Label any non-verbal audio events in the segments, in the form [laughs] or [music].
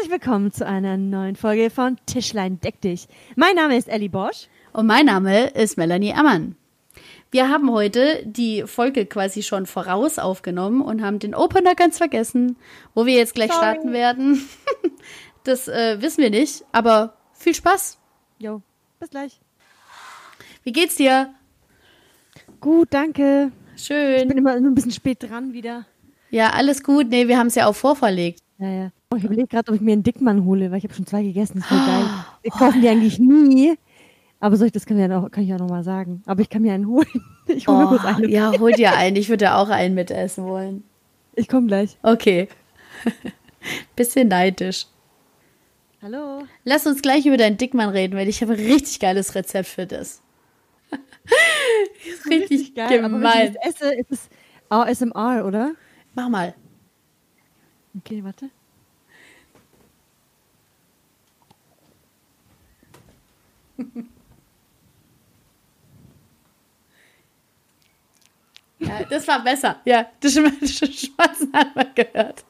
Herzlich willkommen zu einer neuen Folge von Tischlein deck dich. Mein Name ist Ellie Bosch. Und mein Name ist Melanie Ammann. Wir haben heute die Folge quasi schon voraus aufgenommen und haben den Opener ganz vergessen, wo wir jetzt gleich Sorry. starten werden. [laughs] Das äh, wissen wir nicht, aber viel Spaß. Jo, bis gleich. Wie geht's dir? Gut, danke. Ich bin Schön. immer nur ein bisschen spät dran wieder. Ja, alles gut. Nee, wir haben es ja auch vorverlegt. Ja, ja. Oh, ich überlege gerade, ob ich mir einen Dickmann hole, weil ich habe schon zwei gegessen. Das ist voll geil. [gasps] Wir kaufen die eigentlich nie. Aber soll ich, das kann, ich ja noch, kann ich ja noch mal sagen. Aber ich kann mir einen holen. [laughs] Ich hole mir kurz einen. Oh, ja, hol dir einen. Ich würde auch einen mitessen wollen. Ich komme gleich. Okay. [laughs] Bisschen neidisch. Hallo. Lass uns gleich über deinen Dickmann reden, weil ich habe ein richtig geiles Rezept für das. [laughs] richtig Aber wenn gemein. ich das esse, ist es ASMR, oder? Mach mal. Okay, warte. Ja, das war besser. Ja, das [laughs] Schmatzen hat man gehört.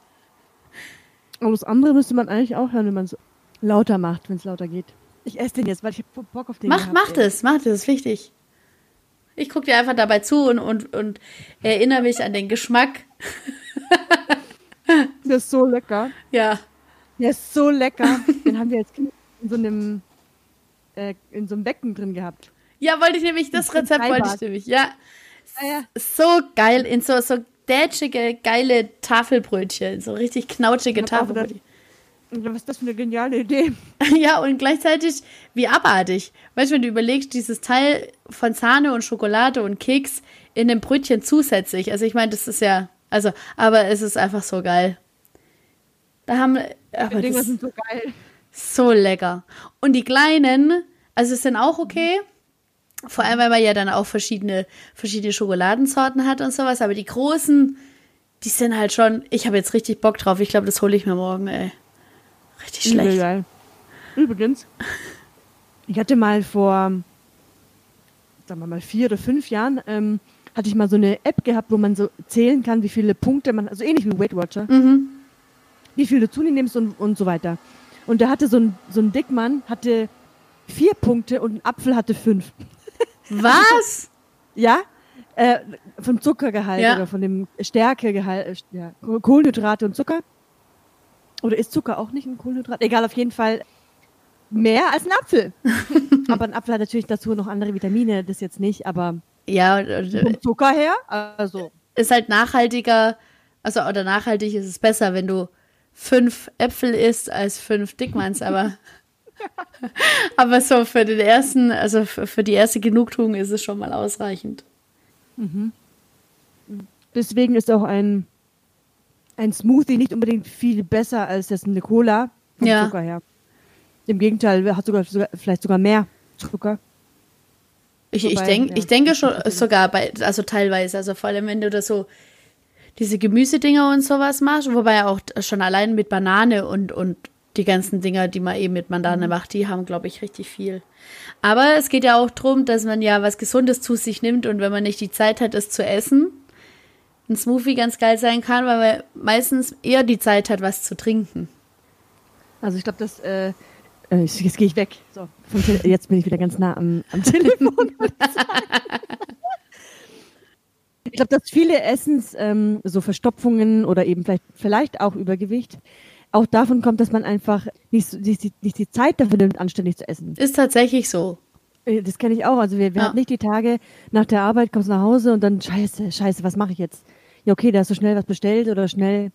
Aber das andere müsste man eigentlich auch hören, wenn man es lauter macht, wenn es lauter geht. Ich esse den jetzt, weil ich Bock auf den. Mach, gehabt, mach ey. das, mach das, ist wichtig. Ich gucke dir einfach dabei zu und, und, und erinnere mich an den Geschmack. [laughs] Der ist so lecker. Ja. Der ist so lecker. den haben wir als Kind in so einem äh, in so einem Becken drin gehabt. Ja, wollte ich nämlich, das Rezept wollte ich nämlich, ja. Ah, ja. So geil, in so, so dätschige, geile Tafelbrötchen, so richtig knautschige Tafelbrötchen. Was ist das für eine geniale Idee? [laughs] Ja, und gleichzeitig wie abartig. Weißt du, wenn du überlegst, dieses Teil von Sahne und Schokolade und Keks in dem Brötchen zusätzlich. Also ich meine, das ist ja, also, aber es ist einfach so geil. Da haben, Die aber Dinger das sind so geil. So lecker. Und die kleinen, also sind auch okay. Vor allem, weil man ja dann auch verschiedene, verschiedene Schokoladensorten hat und sowas. Aber die großen, die sind halt schon, ich habe jetzt richtig Bock drauf. Ich glaube, das hole ich mir morgen, ey. Richtig Übel schlecht. geil. Übrigens, ich hatte mal vor, sagen wir mal, vier oder fünf Jahren, ähm, hatte ich mal so eine App gehabt, wo man so zählen kann, wie viele Punkte man, also ähnlich wie Weight Watcher, Mhm. wie viel du zunimmst und, und so weiter. Und da hatte so ein, so ein Dickmann, hatte vier Punkte und ein Apfel hatte fünf. [laughs] Was? Ja? Äh, vom Zuckergehalt Ja. oder von dem Stärkegehalt, äh, ja, Kohlenhydrate und Zucker. Oder ist Zucker auch nicht ein Kohlenhydrat? Egal, auf jeden Fall mehr als ein Apfel. [laughs] aber ein Apfel hat natürlich dazu noch andere Vitamine, das jetzt nicht, aber Ja, äh, vom Zucker her, also ist halt nachhaltiger, also oder nachhaltig ist es besser, wenn du fünf Äpfel isst als fünf Dickmanns, aber aber so für den ersten, also für, für die erste Genugtuung ist es schon mal ausreichend. deswegen ist auch ein, ein Smoothie nicht unbedingt viel besser als das eine Cola vom Ja. Zucker her. Im Gegenteil, hat sogar, sogar vielleicht sogar mehr Zucker. Ich, ich, Wobei, denk, ja, ich denke das schon sogar bei, also teilweise, also vor allem wenn du da so diese Gemüsedinger und sowas machst, wobei auch schon allein mit Banane und, und die ganzen Dinger, die man eben mit Banane Mhm. macht, die haben, glaube ich, richtig viel. Aber es geht ja auch darum, dass man ja was Gesundes zu sich nimmt und wenn man nicht die Zeit hat, es zu essen, ein Smoothie ganz geil sein kann, weil man meistens eher die Zeit hat, was zu trinken. Also ich glaube, das, äh, äh, jetzt, gehe ich weg. So, jetzt bin ich wieder ganz nah am, am Telefon. [laughs] [laughs] ich glaube, dass viele Essens ähm, so Verstopfungen oder eben vielleicht, vielleicht auch Übergewicht auch davon kommt, dass man einfach nicht, so- nicht, die- nicht die Zeit dafür nimmt, anständig zu essen. Ist tatsächlich so. Äh, Das kenne ich auch. Also wir, wir Ja. haben nicht die Tage nach der Arbeit, kommst nach Hause und dann scheiße, scheiße, was mache ich jetzt? Ja, okay, da hast du schnell was bestellt oder schnell.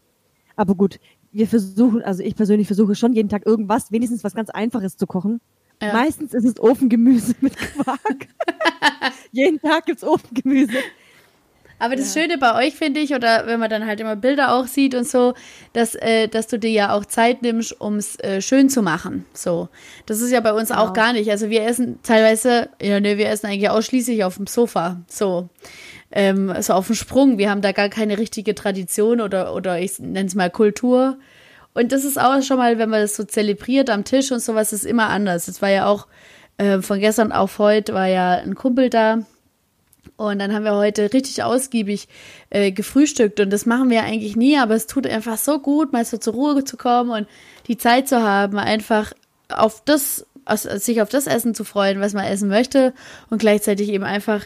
Aber gut, wir versuchen, also ich persönlich versuche schon jeden Tag irgendwas, wenigstens was ganz Einfaches zu kochen. Ja. Meistens ist es Ofengemüse [laughs] mit Quark. [laughs] jeden Tag gibt's Ofengemüse. Aber das Schöne bei euch finde ich, oder wenn man dann halt immer Bilder auch sieht und so, dass, äh, dass du dir ja auch Zeit nimmst, um es äh, schön zu machen. So. Das ist ja bei uns auch Genau. gar nicht. Also wir essen teilweise, ja, ne, wir essen eigentlich ausschließlich auf dem Sofa. So. Ähm, so auf dem Sprung. Wir haben da gar keine richtige Tradition oder, oder ich nenne es mal Kultur. Und das ist auch schon mal, wenn man das so zelebriert am Tisch und sowas, ist immer anders. Es war ja auch äh, von gestern auf heute war ja ein Kumpel da, Und dann haben wir heute richtig ausgiebig äh, gefrühstückt. Und das machen wir eigentlich nie, aber es tut einfach so gut, mal so zur Ruhe zu kommen und die Zeit zu haben, einfach auf das, sich auf das Essen zu freuen, was man essen möchte und gleichzeitig eben einfach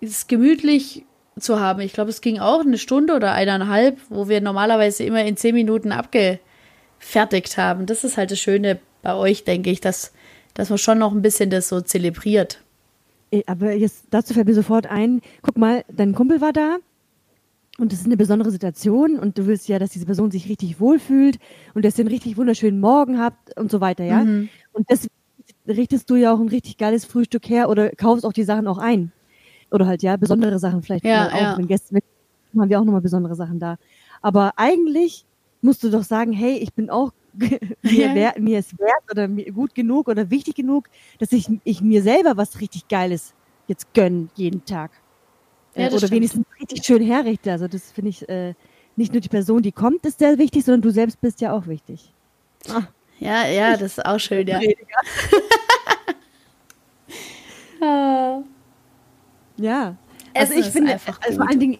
es gemütlich zu haben. Ich glaube, es ging auch eine Stunde oder eineinhalb, wo wir normalerweise immer in zehn Minuten abgefertigt haben. Das ist halt das Schöne bei euch, denke ich, dass, dass man schon noch ein bisschen das so zelebriert. Aber jetzt dazu fällt mir sofort ein, guck mal, dein Kumpel war da und das ist eine besondere Situation und du willst ja, dass diese Person sich richtig wohlfühlt und dass ihr einen richtig wunderschönen Morgen habt und so weiter, ja? Mhm. Und deswegen richtest du ja auch ein richtig geiles Frühstück her oder kaufst auch die Sachen auch ein. Oder halt, ja, besondere Sachen vielleicht ja, auch. Ja. Wenn Gäste haben wir auch nochmal besondere Sachen da. Aber eigentlich musst du doch sagen, hey, ich bin auch [laughs] mir, wär, mir ist wert oder mir gut genug oder wichtig genug, dass ich, ich mir selber was richtig Geiles jetzt gönn jeden Tag. Ja, äh, oder stimmt. wenigstens richtig schön herrichte. Also das finde ich äh, nicht nur die Person, die kommt, ist sehr wichtig, sondern du selbst bist ja auch wichtig. Ah. Ja, ja, das ist auch schön, ja. [laughs] ah. Ja. Also ich finde, einfach also vor allen Dingen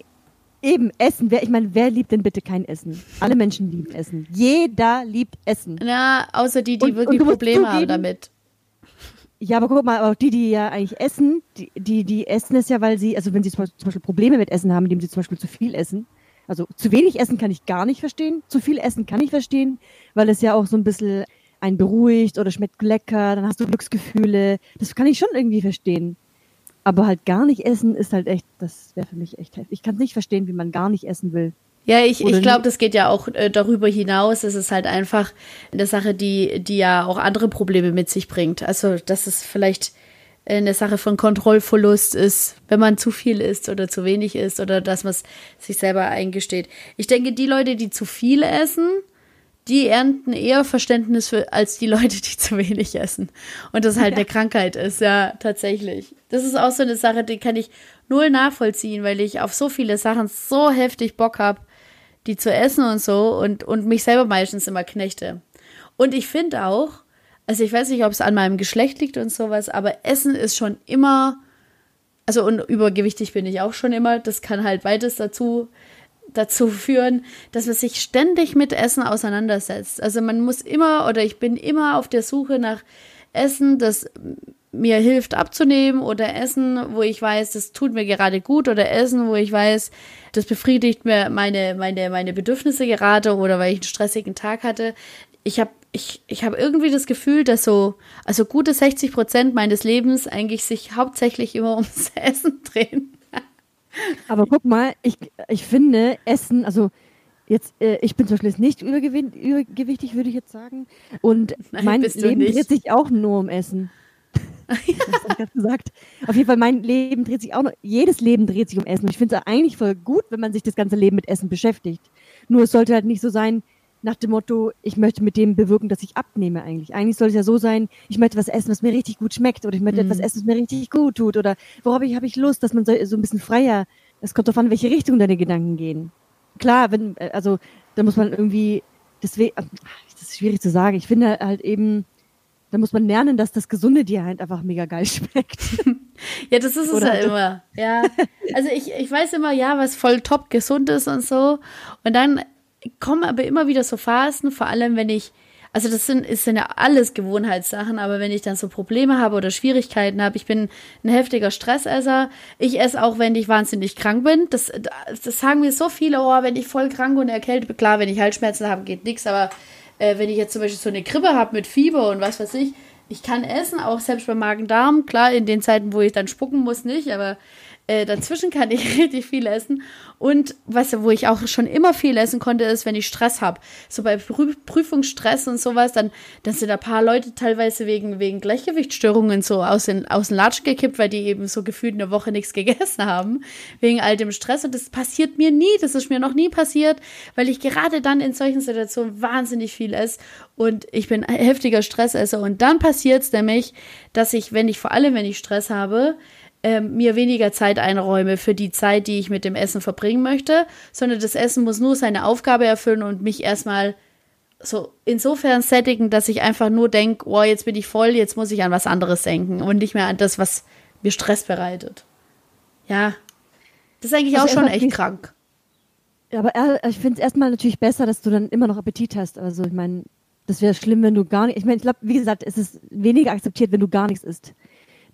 eben Essen. Wer, ich meine, wer liebt denn bitte kein Essen? Alle Menschen lieben Essen. Jeder liebt Essen. Na, außer die, die und, wirklich und Probleme zugeben, haben damit. Ja, aber guck mal, auch die, die ja eigentlich essen, die, die, die essen es ja, weil sie, also wenn sie zum Beispiel Probleme mit Essen haben, indem sie zum Beispiel zu viel essen. Also zu wenig essen kann ich gar nicht verstehen. Zu viel essen kann ich verstehen, weil es ja auch so ein bisschen einen beruhigt oder schmeckt lecker, dann hast du Glücksgefühle. Das kann ich schon irgendwie verstehen. Aber halt gar nicht essen ist halt echt, das wäre für mich echt heftig. Ich kann nicht verstehen, wie man gar nicht essen will. Ja, ich, ich glaube, das geht ja auch äh, darüber hinaus. Es ist halt einfach eine Sache, die, die ja auch andere Probleme mit sich bringt. Also, dass es vielleicht eine Sache von Kontrollverlust ist, wenn man zu viel isst oder zu wenig isst oder dass man es sich selber eingesteht. Ich denke, die Leute, die zu viel essen, die ernten eher Verständnis für, als die Leute, die [laughs] zu wenig essen. Und das halt ja. eine Krankheit ist, ja, tatsächlich. Das ist auch so eine Sache, die kann ich null nachvollziehen, weil ich auf so viele Sachen so heftig Bock habe, die zu essen und so und, und mich selber meistens immer knechte. Und ich finde auch, also ich weiß nicht, ob es an meinem Geschlecht liegt und sowas, aber Essen ist schon immer, also und übergewichtig bin ich auch schon immer, das kann halt beides dazu dazu führen, dass man sich ständig mit Essen auseinandersetzt. Also man muss immer oder ich bin immer auf der Suche nach Essen, das mir hilft abzunehmen oder Essen, wo ich weiß, das tut mir gerade gut oder Essen, wo ich weiß, das befriedigt mir meine, meine, meine Bedürfnisse gerade oder weil ich einen stressigen Tag hatte. Ich habe ich, ich habe irgendwie das Gefühl, dass so, also gute 60 Prozent meines Lebens eigentlich sich hauptsächlich immer [laughs] ums Essen drehen. Aber guck mal, ich, ich finde Essen, also jetzt, äh, ich bin zum Beispiel nicht übergewichtig, würde ich jetzt sagen. Und [laughs] Nein, mein Leben dreht sich auch nur um Essen. [laughs] das ich gesagt. Auf jeden Fall, mein Leben dreht sich auch noch, jedes Leben dreht sich um Essen. Und ich finde es eigentlich voll gut, wenn man sich das ganze Leben mit Essen beschäftigt. Nur es sollte halt nicht so sein, nach dem Motto, ich möchte mit dem bewirken, dass ich abnehme eigentlich. Eigentlich soll es ja so sein, ich möchte was essen, was mir richtig gut schmeckt oder ich möchte mhm. etwas essen, was mir richtig gut tut oder worauf ich habe ich Lust, dass man so, so ein bisschen freier, es kommt darauf an, welche Richtung deine Gedanken gehen. Klar, wenn, äh, also da muss man irgendwie, deswegen, das ist schwierig zu sagen, ich finde halt eben, da muss man lernen, dass das Gesunde dir halt einfach mega geil [laughs] schmeckt. ja, das ist es ja halt immer. Ja. Also ich, ich weiß immer, ja, was voll top gesund ist und so. Und dann kommen aber immer wieder so Phasen, vor allem wenn ich, also das sind, ist sind ja alles Gewohnheitssachen, aber wenn ich dann so Probleme habe oder Schwierigkeiten habe, ich bin ein heftiger Stressesser. Ich esse auch, wenn ich wahnsinnig krank bin. Das, das sagen mir so viele, oh, wenn ich voll krank und erkältet bin, klar, wenn ich Halsschmerzen habe, geht nichts, aber äh, wenn ich jetzt zum Beispiel so eine Grippe habe mit Fieber und was weiß ich, ich kann essen, auch selbst beim Magen-Darm. Klar, in den Zeiten, wo ich dann spucken muss, nicht, aber äh, dazwischen kann ich [laughs] richtig viel essen. Und was, wo ich auch schon immer viel essen konnte, ist, wenn ich Stress habe. So bei Prüfungsstress und sowas, dann, dann sind ein paar Leute teilweise wegen, wegen Gleichgewichtsstörungen so aus den, aus den Latschen gekippt, weil die eben so gefühlt eine Woche nichts [laughs] gegessen haben. Wegen all dem Stress. Und das passiert mir nie. Das ist mir noch nie passiert, weil ich gerade dann in solchen Situationen wahnsinnig viel esse. Und ich bin ein heftiger Stressesser. Und dann passiert es nämlich, dass ich, wenn ich, vor allem wenn ich Stress habe, ähm, mir weniger Zeit einräume für die Zeit, die ich mit dem Essen verbringen möchte, sondern das Essen muss nur seine Aufgabe erfüllen und mich erstmal so insofern sättigen, dass ich einfach nur denke, oh, jetzt bin ich voll, jetzt muss ich an was anderes denken und nicht mehr an das, was mir Stress bereitet. Ja, Das ist eigentlich Also auch schon echt krank. Ja, aber ich finde es erstmal natürlich besser, dass du dann immer noch Appetit hast. Also ich meine, das wäre schlimm, wenn du gar nicht. Ich meine, ich glaube, wie gesagt, es ist weniger akzeptiert, wenn du gar nichts isst.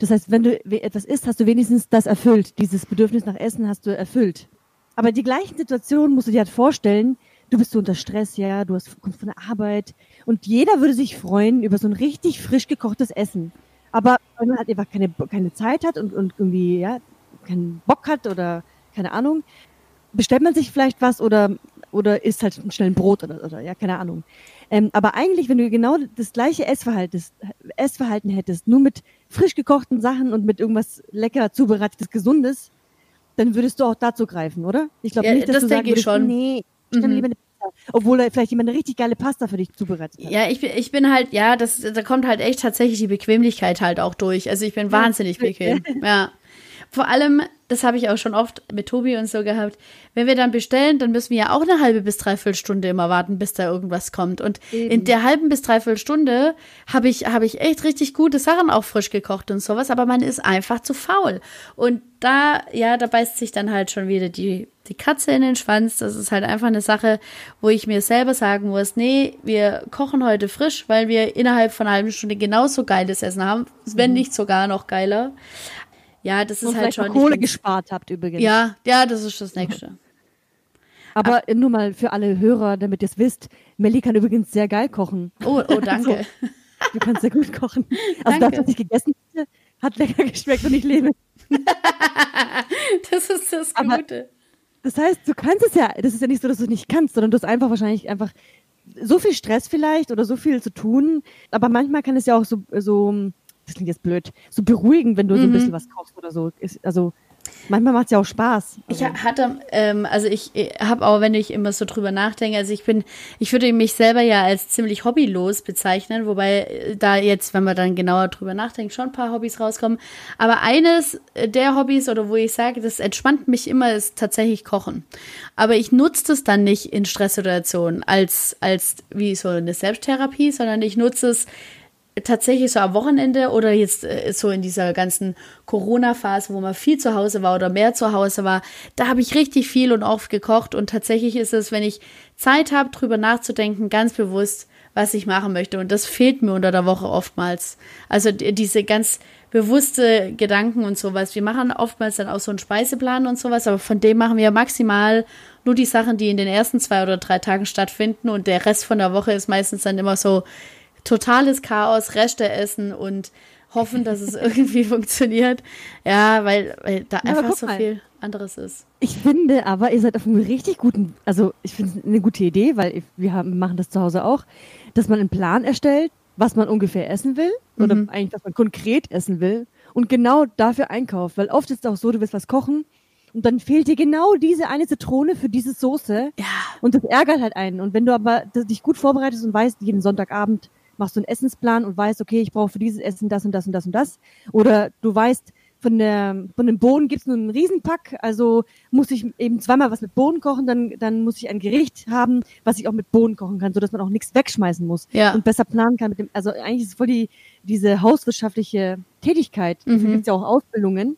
Das heißt, wenn du etwas isst, hast du wenigstens das erfüllt. Dieses Bedürfnis nach Essen hast du erfüllt. Aber die gleichen Situationen musst du dir halt vorstellen. Du bist so unter Stress, ja, du hast, kommst von der Arbeit und jeder würde sich freuen über so ein richtig frisch gekochtes Essen. Aber wenn man halt einfach keine, keine Zeit hat und, und irgendwie, ja, keinen Bock hat oder keine Ahnung, bestellt man sich vielleicht was oder, oder isst halt schnell ein Brot oder, oder ja, keine Ahnung. Ähm, aber eigentlich, wenn du genau das gleiche Essverhalten, Essverhalten hättest, nur mit frisch gekochten Sachen und mit irgendwas lecker zubereitetes, gesundes, dann würdest du auch dazu greifen, oder? Ich glaube Ja, nicht, dass das du sagen würdest, schon. nee, ich Mhm. lieber eine. Obwohl da vielleicht jemand eine richtig geile Pasta für dich zubereitet hat. Ja, ich bin, ich bin halt, ja, das, da kommt halt echt tatsächlich die Bequemlichkeit halt auch durch. Also ich bin wahnsinnig bequem. [laughs] Ja. Vor allem, das habe ich auch schon oft mit Tobi und so gehabt, wenn wir dann bestellen, dann müssen wir ja auch eine halbe bis dreiviertel Stunde immer warten, bis da irgendwas kommt. Und in Eben. der halben bis dreiviertel Stunde habe ich, habe ich echt richtig gute Sachen auch frisch gekocht und sowas, aber man ist einfach zu faul. Und da, ja, da beißt sich dann halt schon wieder die, die Katze in den Schwanz. Das ist halt einfach eine Sache, wo ich mir selber sagen muss, nee, wir kochen heute frisch, weil wir innerhalb von einer halben Stunde genauso geiles Essen haben, wenn nicht sogar noch geiler. Ja, das ist Und halt schon. Kohle gespart habt übrigens. ja, ja, das ist das Nächste. [laughs] Aber nur mal für alle Hörer, damit ihr es wisst, Melli kann übrigens sehr geil kochen. Oh, oh, [laughs] danke. Du kannst sehr gut kochen. [laughs] Also Danke. das, was ich gegessen hatte, hat lecker geschmeckt und ich lebe. Das ist das Aber- Gute. Das heißt, du kannst es ja, das ist ja nicht so, dass du es nicht kannst, sondern du hast einfach wahrscheinlich einfach so viel Stress vielleicht oder so viel zu tun. Aber manchmal kann es ja auch so, so das klingt jetzt blöd, so beruhigen, wenn du so ein Mhm. bisschen was kochst oder so. Ist, also manchmal macht es ja auch Spaß. Ich Also, ha- hatte, ähm, also ich habe auch, wenn ich immer so drüber nachdenke, also ich bin, ich würde mich selber ja als ziemlich hobbylos bezeichnen, wobei äh, da jetzt, wenn man dann genauer drüber nachdenkt, schon ein paar Hobbys rauskommen. Aber eines der Hobbys oder wo ich sage, das entspannt mich immer, ist tatsächlich Kochen. Aber ich nutze das dann nicht in Stresssituationen als, als wie so eine Selbsttherapie, sondern ich nutze es tatsächlich so am Wochenende oder jetzt äh, so in dieser ganzen Corona-Phase, wo man viel zu Hause war oder mehr zu Hause war, da habe ich richtig viel und oft gekocht und tatsächlich ist es, wenn ich Zeit habe, drüber nachzudenken, ganz bewusst, was ich machen möchte und das fehlt mir unter der Woche oftmals. Also die- diese ganz bewusste Gedanken und sowas. Wir machen oftmals dann auch so einen Speiseplan und sowas, aber von dem machen wir maximal nur die Sachen, die in den ersten zwei oder drei Tagen stattfinden und der Rest von der Woche ist meistens dann immer so totales Chaos, Reste essen und hoffen, dass es [laughs] irgendwie funktioniert. Ja, weil, weil da aber einfach so mal. viel anderes ist. Ich finde aber, ihr seid auf einem richtig guten, also ich finde es eine gute Idee, weil wir haben, machen das zu Hause auch, dass man einen Plan erstellt, was man ungefähr essen will oder Mhm. eigentlich, was man konkret essen will und genau dafür einkauft. Weil oft ist es auch so, du willst was kochen und dann fehlt dir genau diese eine Zitrone für diese Soße Ja. und das ärgert halt einen. Und wenn du aber dich gut vorbereitest und weißt, jeden Sonntagabend machst du einen Essensplan und weißt, okay, ich brauche für dieses Essen das und das und das und das. Oder du weißt, von, der, von dem Bohnen gibt's nur einen Riesenpack, also muss ich eben zweimal was mit Bohnen kochen, dann, dann muss ich ein Gericht haben, was ich auch mit Bohnen kochen kann, sodass man auch nichts wegschmeißen muss Ja. und besser planen kann mit dem, also eigentlich ist es voll die, diese hauswirtschaftliche Tätigkeit. Dafür Mhm. gibt's ja auch Ausbildungen.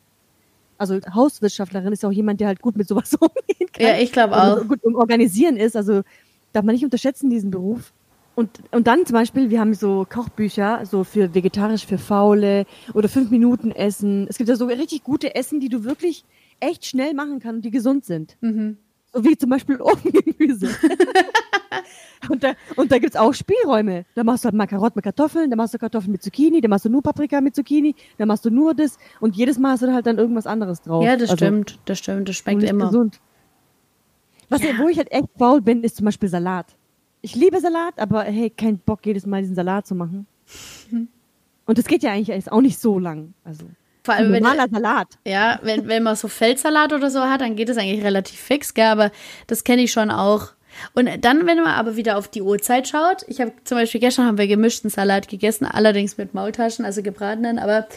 Also Hauswirtschaftlerin ist ja auch jemand, der halt gut mit sowas [laughs] umgehen kann Ja, ich glaube auch. gut im Organisieren ist. Also darf man nicht unterschätzen, diesen Beruf. Und, und dann zum Beispiel, wir haben so Kochbücher, so für vegetarisch, für Faule oder fünf Minuten Essen. Es gibt ja so richtig gute Essen, die du wirklich echt schnell machen kannst und die gesund sind. Mhm. So wie zum Beispiel [laughs] Ofengemüse. [laughs] und da, und da gibt's auch Spielräume. Da machst du halt mal Karotten mit Kartoffeln, da machst du Kartoffeln mit Zucchini, da machst du nur Paprika mit Zucchini, da machst du nur das und jedes Mal hast du halt dann irgendwas anderes drauf. Ja, das Also, stimmt, das stimmt, das schmeckt ist immer. gesund. Was, Ja. Wo ich halt echt faul bin, ist zum Beispiel Salat. Ich liebe Salat, aber hey, kein Bock, jedes Mal diesen Salat zu machen. Mhm. [laughs] Und das geht ja eigentlich erst auch nicht so lang. Also, Vor allem, wenn, normaler Salat. ja, wenn, wenn man so Feldsalat oder so hat, dann geht es eigentlich relativ fix, gell? aber das kenne ich schon auch. Und dann, wenn man aber wieder auf die Uhrzeit schaut, ich habe zum Beispiel gestern haben wir gemischten Salat gegessen, allerdings mit Maultaschen, also gebratenen, aber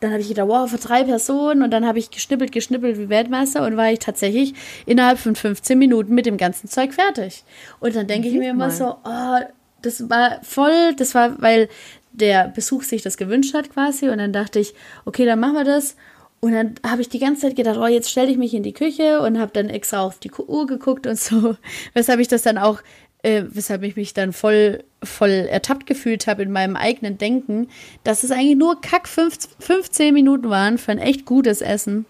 dann habe ich gedacht, wow, für drei Personen und dann habe ich geschnippelt, geschnippelt wie Weltmeister und war ich tatsächlich innerhalb von 15 Minuten mit dem ganzen Zeug fertig. Und dann denke ich mir immer mal. so, oh, das war voll, das war, weil der Besuch sich das gewünscht hat quasi und dann dachte ich, okay, dann machen wir das Und dann habe ich die ganze Zeit gedacht, oh, jetzt stelle ich mich in die Küche und habe dann extra auf die Uhr geguckt und so. [laughs] Weshalb ich das dann auch, äh, weshalb ich mich dann voll, voll ertappt gefühlt habe in meinem eigenen Denken, dass es eigentlich nur kack 15 Minuten waren für ein echt gutes Essen.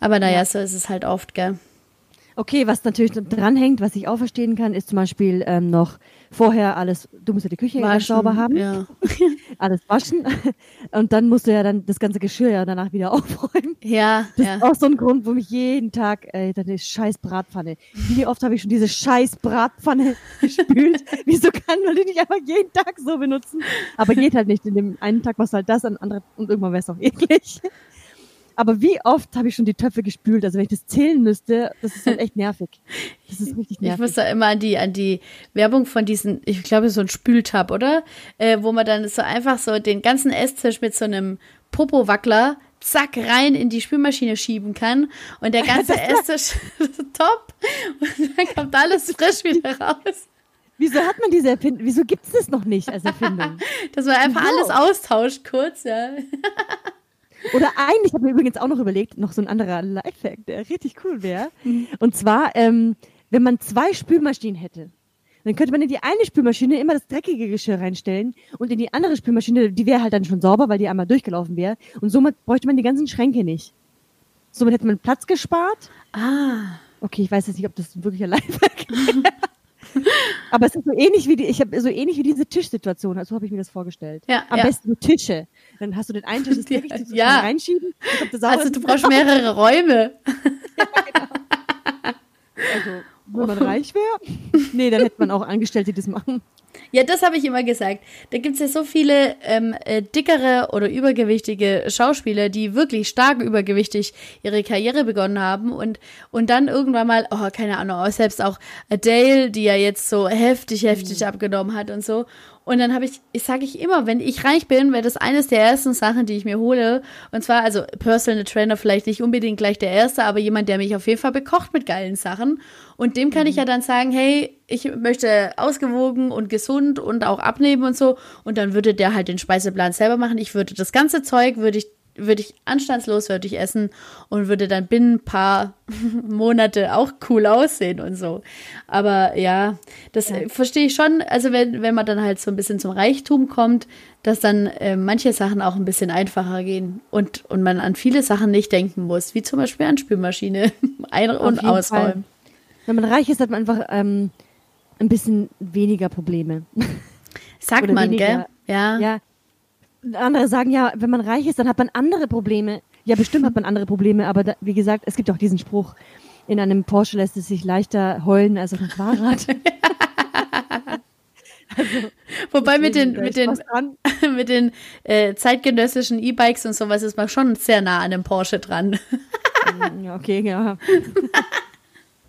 Aber naja, ja. so ist es halt oft, gell. Okay, was natürlich dranhängt, was ich auch verstehen kann, ist zum Beispiel ähm, noch vorher alles, du musst ja die Küche waschen, sauber haben, ja. [laughs] alles waschen und dann musst du ja dann das ganze Geschirr ja danach wieder [laughs] aufräumen. Ja, das ja. ist auch so ein Grund, wo mich jeden Tag, dann ist scheiß Bratpfanne. Wie [laughs] oft habe ich schon diese scheiß Bratpfanne gespült? Wieso kann man die nicht einfach jeden Tag so benutzen? Aber geht halt nicht. In dem einen Tag machst du halt das, an andere und irgendwann wäre es auch eklig. Aber wie oft habe ich schon die Töpfe gespült? Also wenn ich das zählen müsste, das ist halt echt nervig. Das ist richtig nervig. Ich muss da immer an die, an die Werbung von diesen, ich glaube, so ein Spültab, oder? Äh, wo man dann so einfach so den ganzen Esstisch mit so einem Popo-Wackler zack rein in die Spülmaschine schieben kann und der ganze [laughs] Esstisch top und dann kommt alles frisch wieder raus. Wieso hat man diese Erfindung? Wieso gibt es das noch nicht als Erfindung? [laughs] Dass man einfach wow. alles austauscht kurz, ja. Oder eigentlich habe ich mir übrigens auch noch überlegt, noch so ein anderer Lifehack, der richtig cool wäre. Mhm. Und zwar, ähm, wenn man zwei Spülmaschinen hätte, dann könnte man in die eine Spülmaschine immer das dreckige Geschirr reinstellen und in die andere Spülmaschine, die wäre halt dann schon sauber, weil die einmal durchgelaufen wäre. Und somit bräuchte man die ganzen Schränke nicht. Somit hätte man Platz gespart. Ah. Okay, ich weiß jetzt nicht, ob das wirklich ein Lifehack [laughs] ist. [laughs] Aber es ist so ähnlich wie die, ich habe so ähnlich wie diese Tischsituation, so habe ich mir das vorgestellt. Ja, Am ja. besten so Tische. Dann hast du den einen Tisch, das [laughs] ja, ja. reinschieben. Also du brauchst mehrere Räume. [laughs] ja, genau. Also, wenn man reich [laughs] wäre, nee, dann hätte man auch Angestellte, die das machen. Ja, das habe ich immer gesagt. Da gibt es ja so viele ähm, äh, dickere oder übergewichtige Schauspieler, die wirklich stark übergewichtig ihre Karriere begonnen haben und, und dann irgendwann mal, oh, keine Ahnung, selbst auch Adele, die ja jetzt so heftig, heftig mhm. abgenommen hat und so. Und dann habe ich, ich sage ich immer, wenn ich reich bin, wäre das eines der ersten Sachen, die ich mir hole. Und zwar, also Personal Trainer vielleicht nicht unbedingt gleich der erste, aber jemand, der mich auf jeden Fall bekocht mit geilen Sachen. Und dem kann mhm. ich ja dann sagen, hey, ich möchte ausgewogen und gesund und auch abnehmen und so. Und dann würde der halt den Speiseplan selber machen. Ich würde das ganze Zeug, würde ich würde ich anstandslos würde ich essen und würde dann binnen ein paar [laughs] Monate auch cool aussehen und so. Aber ja, das ja. verstehe ich schon. Also wenn, wenn man dann halt so ein bisschen zum Reichtum kommt, dass dann äh, manche Sachen auch ein bisschen einfacher gehen und, und man an viele Sachen nicht denken muss, wie zum Beispiel an Spülmaschine [laughs] ein- und ausräumen. Fall. Wenn man reich ist, hat man einfach ähm, ein bisschen weniger Probleme. Sagt Oder man, weniger, gell? Ja. ja andere sagen ja, wenn man reich ist, dann hat man andere Probleme. Ja, bestimmt hat man andere Probleme, aber da, wie gesagt, es gibt auch diesen Spruch, in einem Porsche lässt es sich leichter heulen als auf einem Fahrrad. [laughs] also, Wobei mit den, mit den, [laughs] mit den äh, zeitgenössischen E-Bikes und sowas ist man schon sehr nah an einem Porsche dran. ja, [laughs] okay, ja.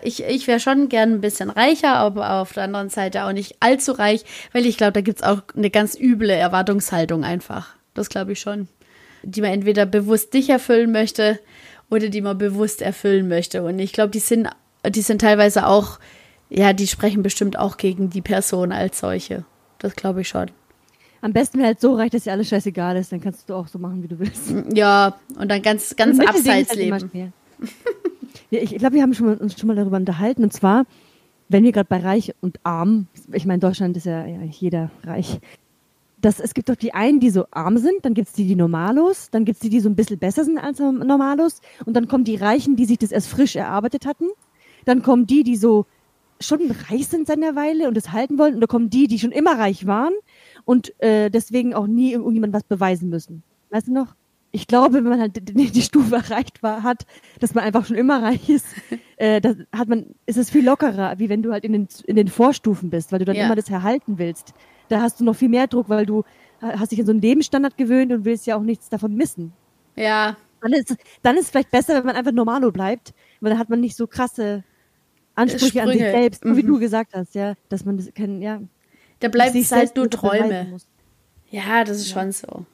Ich, ich wäre schon gern ein bisschen reicher, aber auf der anderen Seite auch nicht allzu reich, weil ich glaube, da gibt es auch eine ganz üble Erwartungshaltung einfach. Das glaube ich schon. Die man entweder bewusst nicht erfüllen möchte oder die man bewusst erfüllen möchte. Und ich glaube, die sind, die sind teilweise auch, ja, die sprechen bestimmt auch gegen die Person als solche. Das glaube ich schon. Am besten wäre halt so reich, dass dir alles scheißegal ist, dann kannst du auch so machen, wie du willst. Ja, und dann ganz, ganz abseits halt leben. [laughs] Ja, ich glaube, wir haben schon mal, uns schon mal darüber unterhalten. Und zwar, wenn wir gerade bei reich und arm, ich meine, Deutschland ist ja, ja jeder reich. Das, es gibt doch die einen, die so arm sind, dann gibt es die, die normalos, dann gibt es die, die so ein bisschen besser sind als normalos. Und dann kommen die Reichen, die sich das erst frisch erarbeitet hatten. Dann kommen die, die so schon reich sind seit einer Weile und es halten wollen. Und dann kommen die, die schon immer reich waren und äh, deswegen auch nie irgendjemand was beweisen müssen. Weißt du noch? Ich glaube, wenn man halt die, die Stufe erreicht war, hat, dass man einfach schon immer reich ist, [laughs] äh, das hat man, ist es viel lockerer, wie wenn du halt in den, in den Vorstufen bist, weil du dann ja. immer das erhalten willst. Da hast du noch viel mehr Druck, weil du hast dich an so einen Lebensstandard gewöhnt und willst ja auch nichts davon missen. Ja. Dann ist, dann ist es vielleicht besser, wenn man einfach normalo bleibt, weil dann hat man nicht so krasse Ansprüche Sprünge. an sich selbst, mhm. wie du gesagt hast, ja, dass man das kann, ja. Da bleibt es halt nur Träume. Ja, das ist ja. schon so.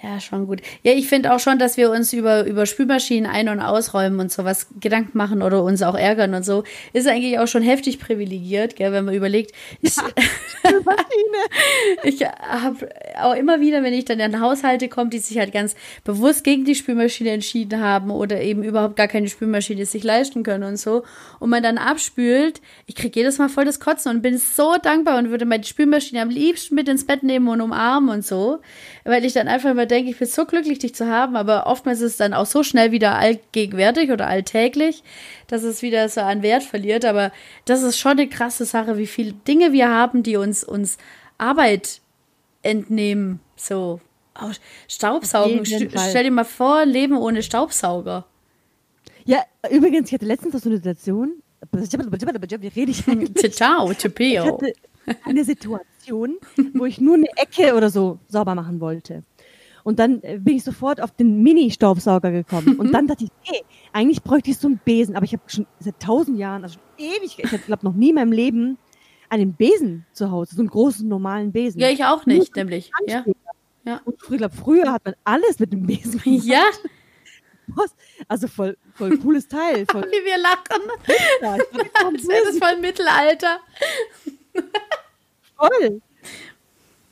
Ja, schon gut. Ja, ich finde auch schon, dass wir uns über, über Spülmaschinen ein- und ausräumen und sowas Gedanken machen oder uns auch ärgern und so. Ist eigentlich auch schon heftig privilegiert, gell, wenn man überlegt. Ja, [laughs] Spülmaschine. ich habe auch immer wieder, wenn ich dann in Haushalte komme, die sich halt ganz bewusst gegen die Spülmaschine entschieden haben oder eben überhaupt gar keine Spülmaschine sich leisten können und so, und man dann abspült, ich kriege jedes Mal voll das Kotzen und bin so dankbar und würde meine Spülmaschine am liebsten mit ins Bett nehmen und umarmen und so, weil ich dann einfach immer denke, ich bin so glücklich, dich zu haben, aber oftmals ist es dann auch so schnell wieder allgegenwärtig oder alltäglich, dass es wieder so an Wert verliert. Aber das ist schon eine krasse Sache, wie viele Dinge wir haben, die uns, uns Arbeit entnehmen. So. Oh, Staubsaugen. Stell dir mal vor, Leben ohne Staubsauger. Ja, übrigens, ich hatte letztens auch so eine Situation. Wie rede ich eigentlich? [laughs] Ciao, hatte eine Situation, wo ich nur eine Ecke oder so sauber machen wollte. Und dann äh, bin ich sofort auf den Mini-Staubsauger gekommen. Und dann dachte ich, [laughs] hey, eigentlich bräuchte ich so einen Besen. Aber ich habe schon seit tausend Jahren, also schon ewig, ich glaube noch nie in meinem Leben einen Besen zu Hause, so einen großen normalen Besen. Ja, ich auch nicht, nämlich. Ja. ja. Und ich glaube, früher hat man alles mit dem Besen [laughs] gemacht. Ja. Also voll, voll cooles Teil. Voll [laughs] Wie wir lachen. Ja, das ist voll Mittelalter. Voll.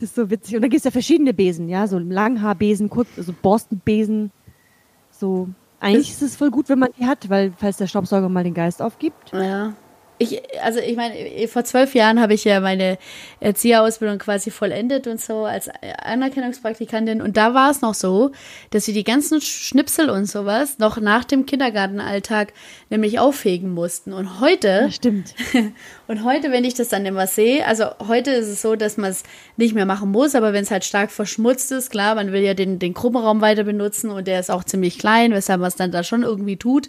Das ist so witzig. Und da gibt es ja verschiedene Besen, ja, so Langhaarbesen, kurz, also Borstenbesen. So, eigentlich ist es voll gut, wenn man die hat, weil falls der Staubsauger mal den Geist aufgibt. Ja ich, also ich meine, vor zwölf Jahren habe ich ja meine Erzieherausbildung quasi vollendet und so als Anerkennungspraktikantin. Und da war es noch so, dass wir die ganzen Schnipsel und sowas noch nach dem Kindergartenalltag nämlich auffegen mussten. Und heute. Ja, stimmt. [laughs] Und heute, wenn ich das dann immer sehe, also heute ist es so, dass man es nicht mehr machen muss, aber wenn es halt stark verschmutzt ist, klar, man will ja den, den Gruppenraum weiter benutzen und der ist auch ziemlich klein, weshalb man es dann da schon irgendwie tut.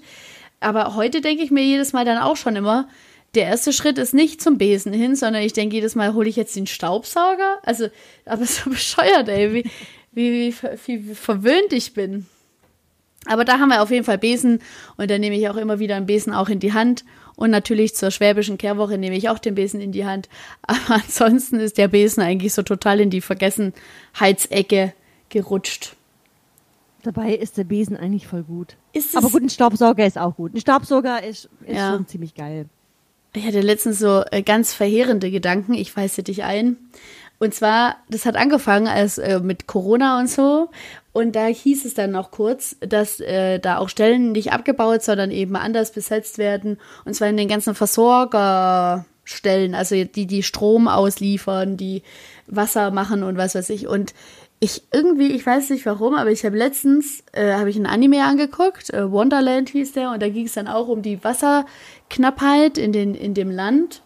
Aber heute denke ich mir jedes Mal dann auch schon immer, der erste Schritt ist nicht zum Besen hin, sondern ich denke jedes Mal, hole ich jetzt den Staubsauger? Also, aber [laughs] so bescheuert, ey, wie, wie, wie, wie verwöhnt ich bin. Aber da haben wir auf jeden Fall Besen und da nehme ich auch immer wieder einen Besen auch in die Hand. Und natürlich zur schwäbischen Kehrwoche nehme ich auch den Besen in die Hand. Aber [laughs] ansonsten ist der Besen eigentlich so total in die Vergessenheitsecke gerutscht. Dabei ist der Besen eigentlich voll gut. Aber gut, ein Staubsauger ist auch gut. Ein Staubsauger ist, ist ja. schon ziemlich geil. Ich hatte letztens so äh, ganz verheerende Gedanken, ich weise dich ein. Und zwar, das hat angefangen als äh, mit Corona und so. Und da hieß es dann noch kurz, dass äh, da auch Stellen nicht abgebaut, sondern eben anders besetzt werden. Und zwar in den ganzen Versorgerstellen, also die, die Strom ausliefern, die Wasser machen und was weiß ich. Und ich irgendwie, ich weiß nicht warum, aber ich habe letztens, äh, habe ich ein Anime angeguckt, äh, Wonderland hieß der, und da ging es dann auch um die Wasserknappheit in, den, in dem Land.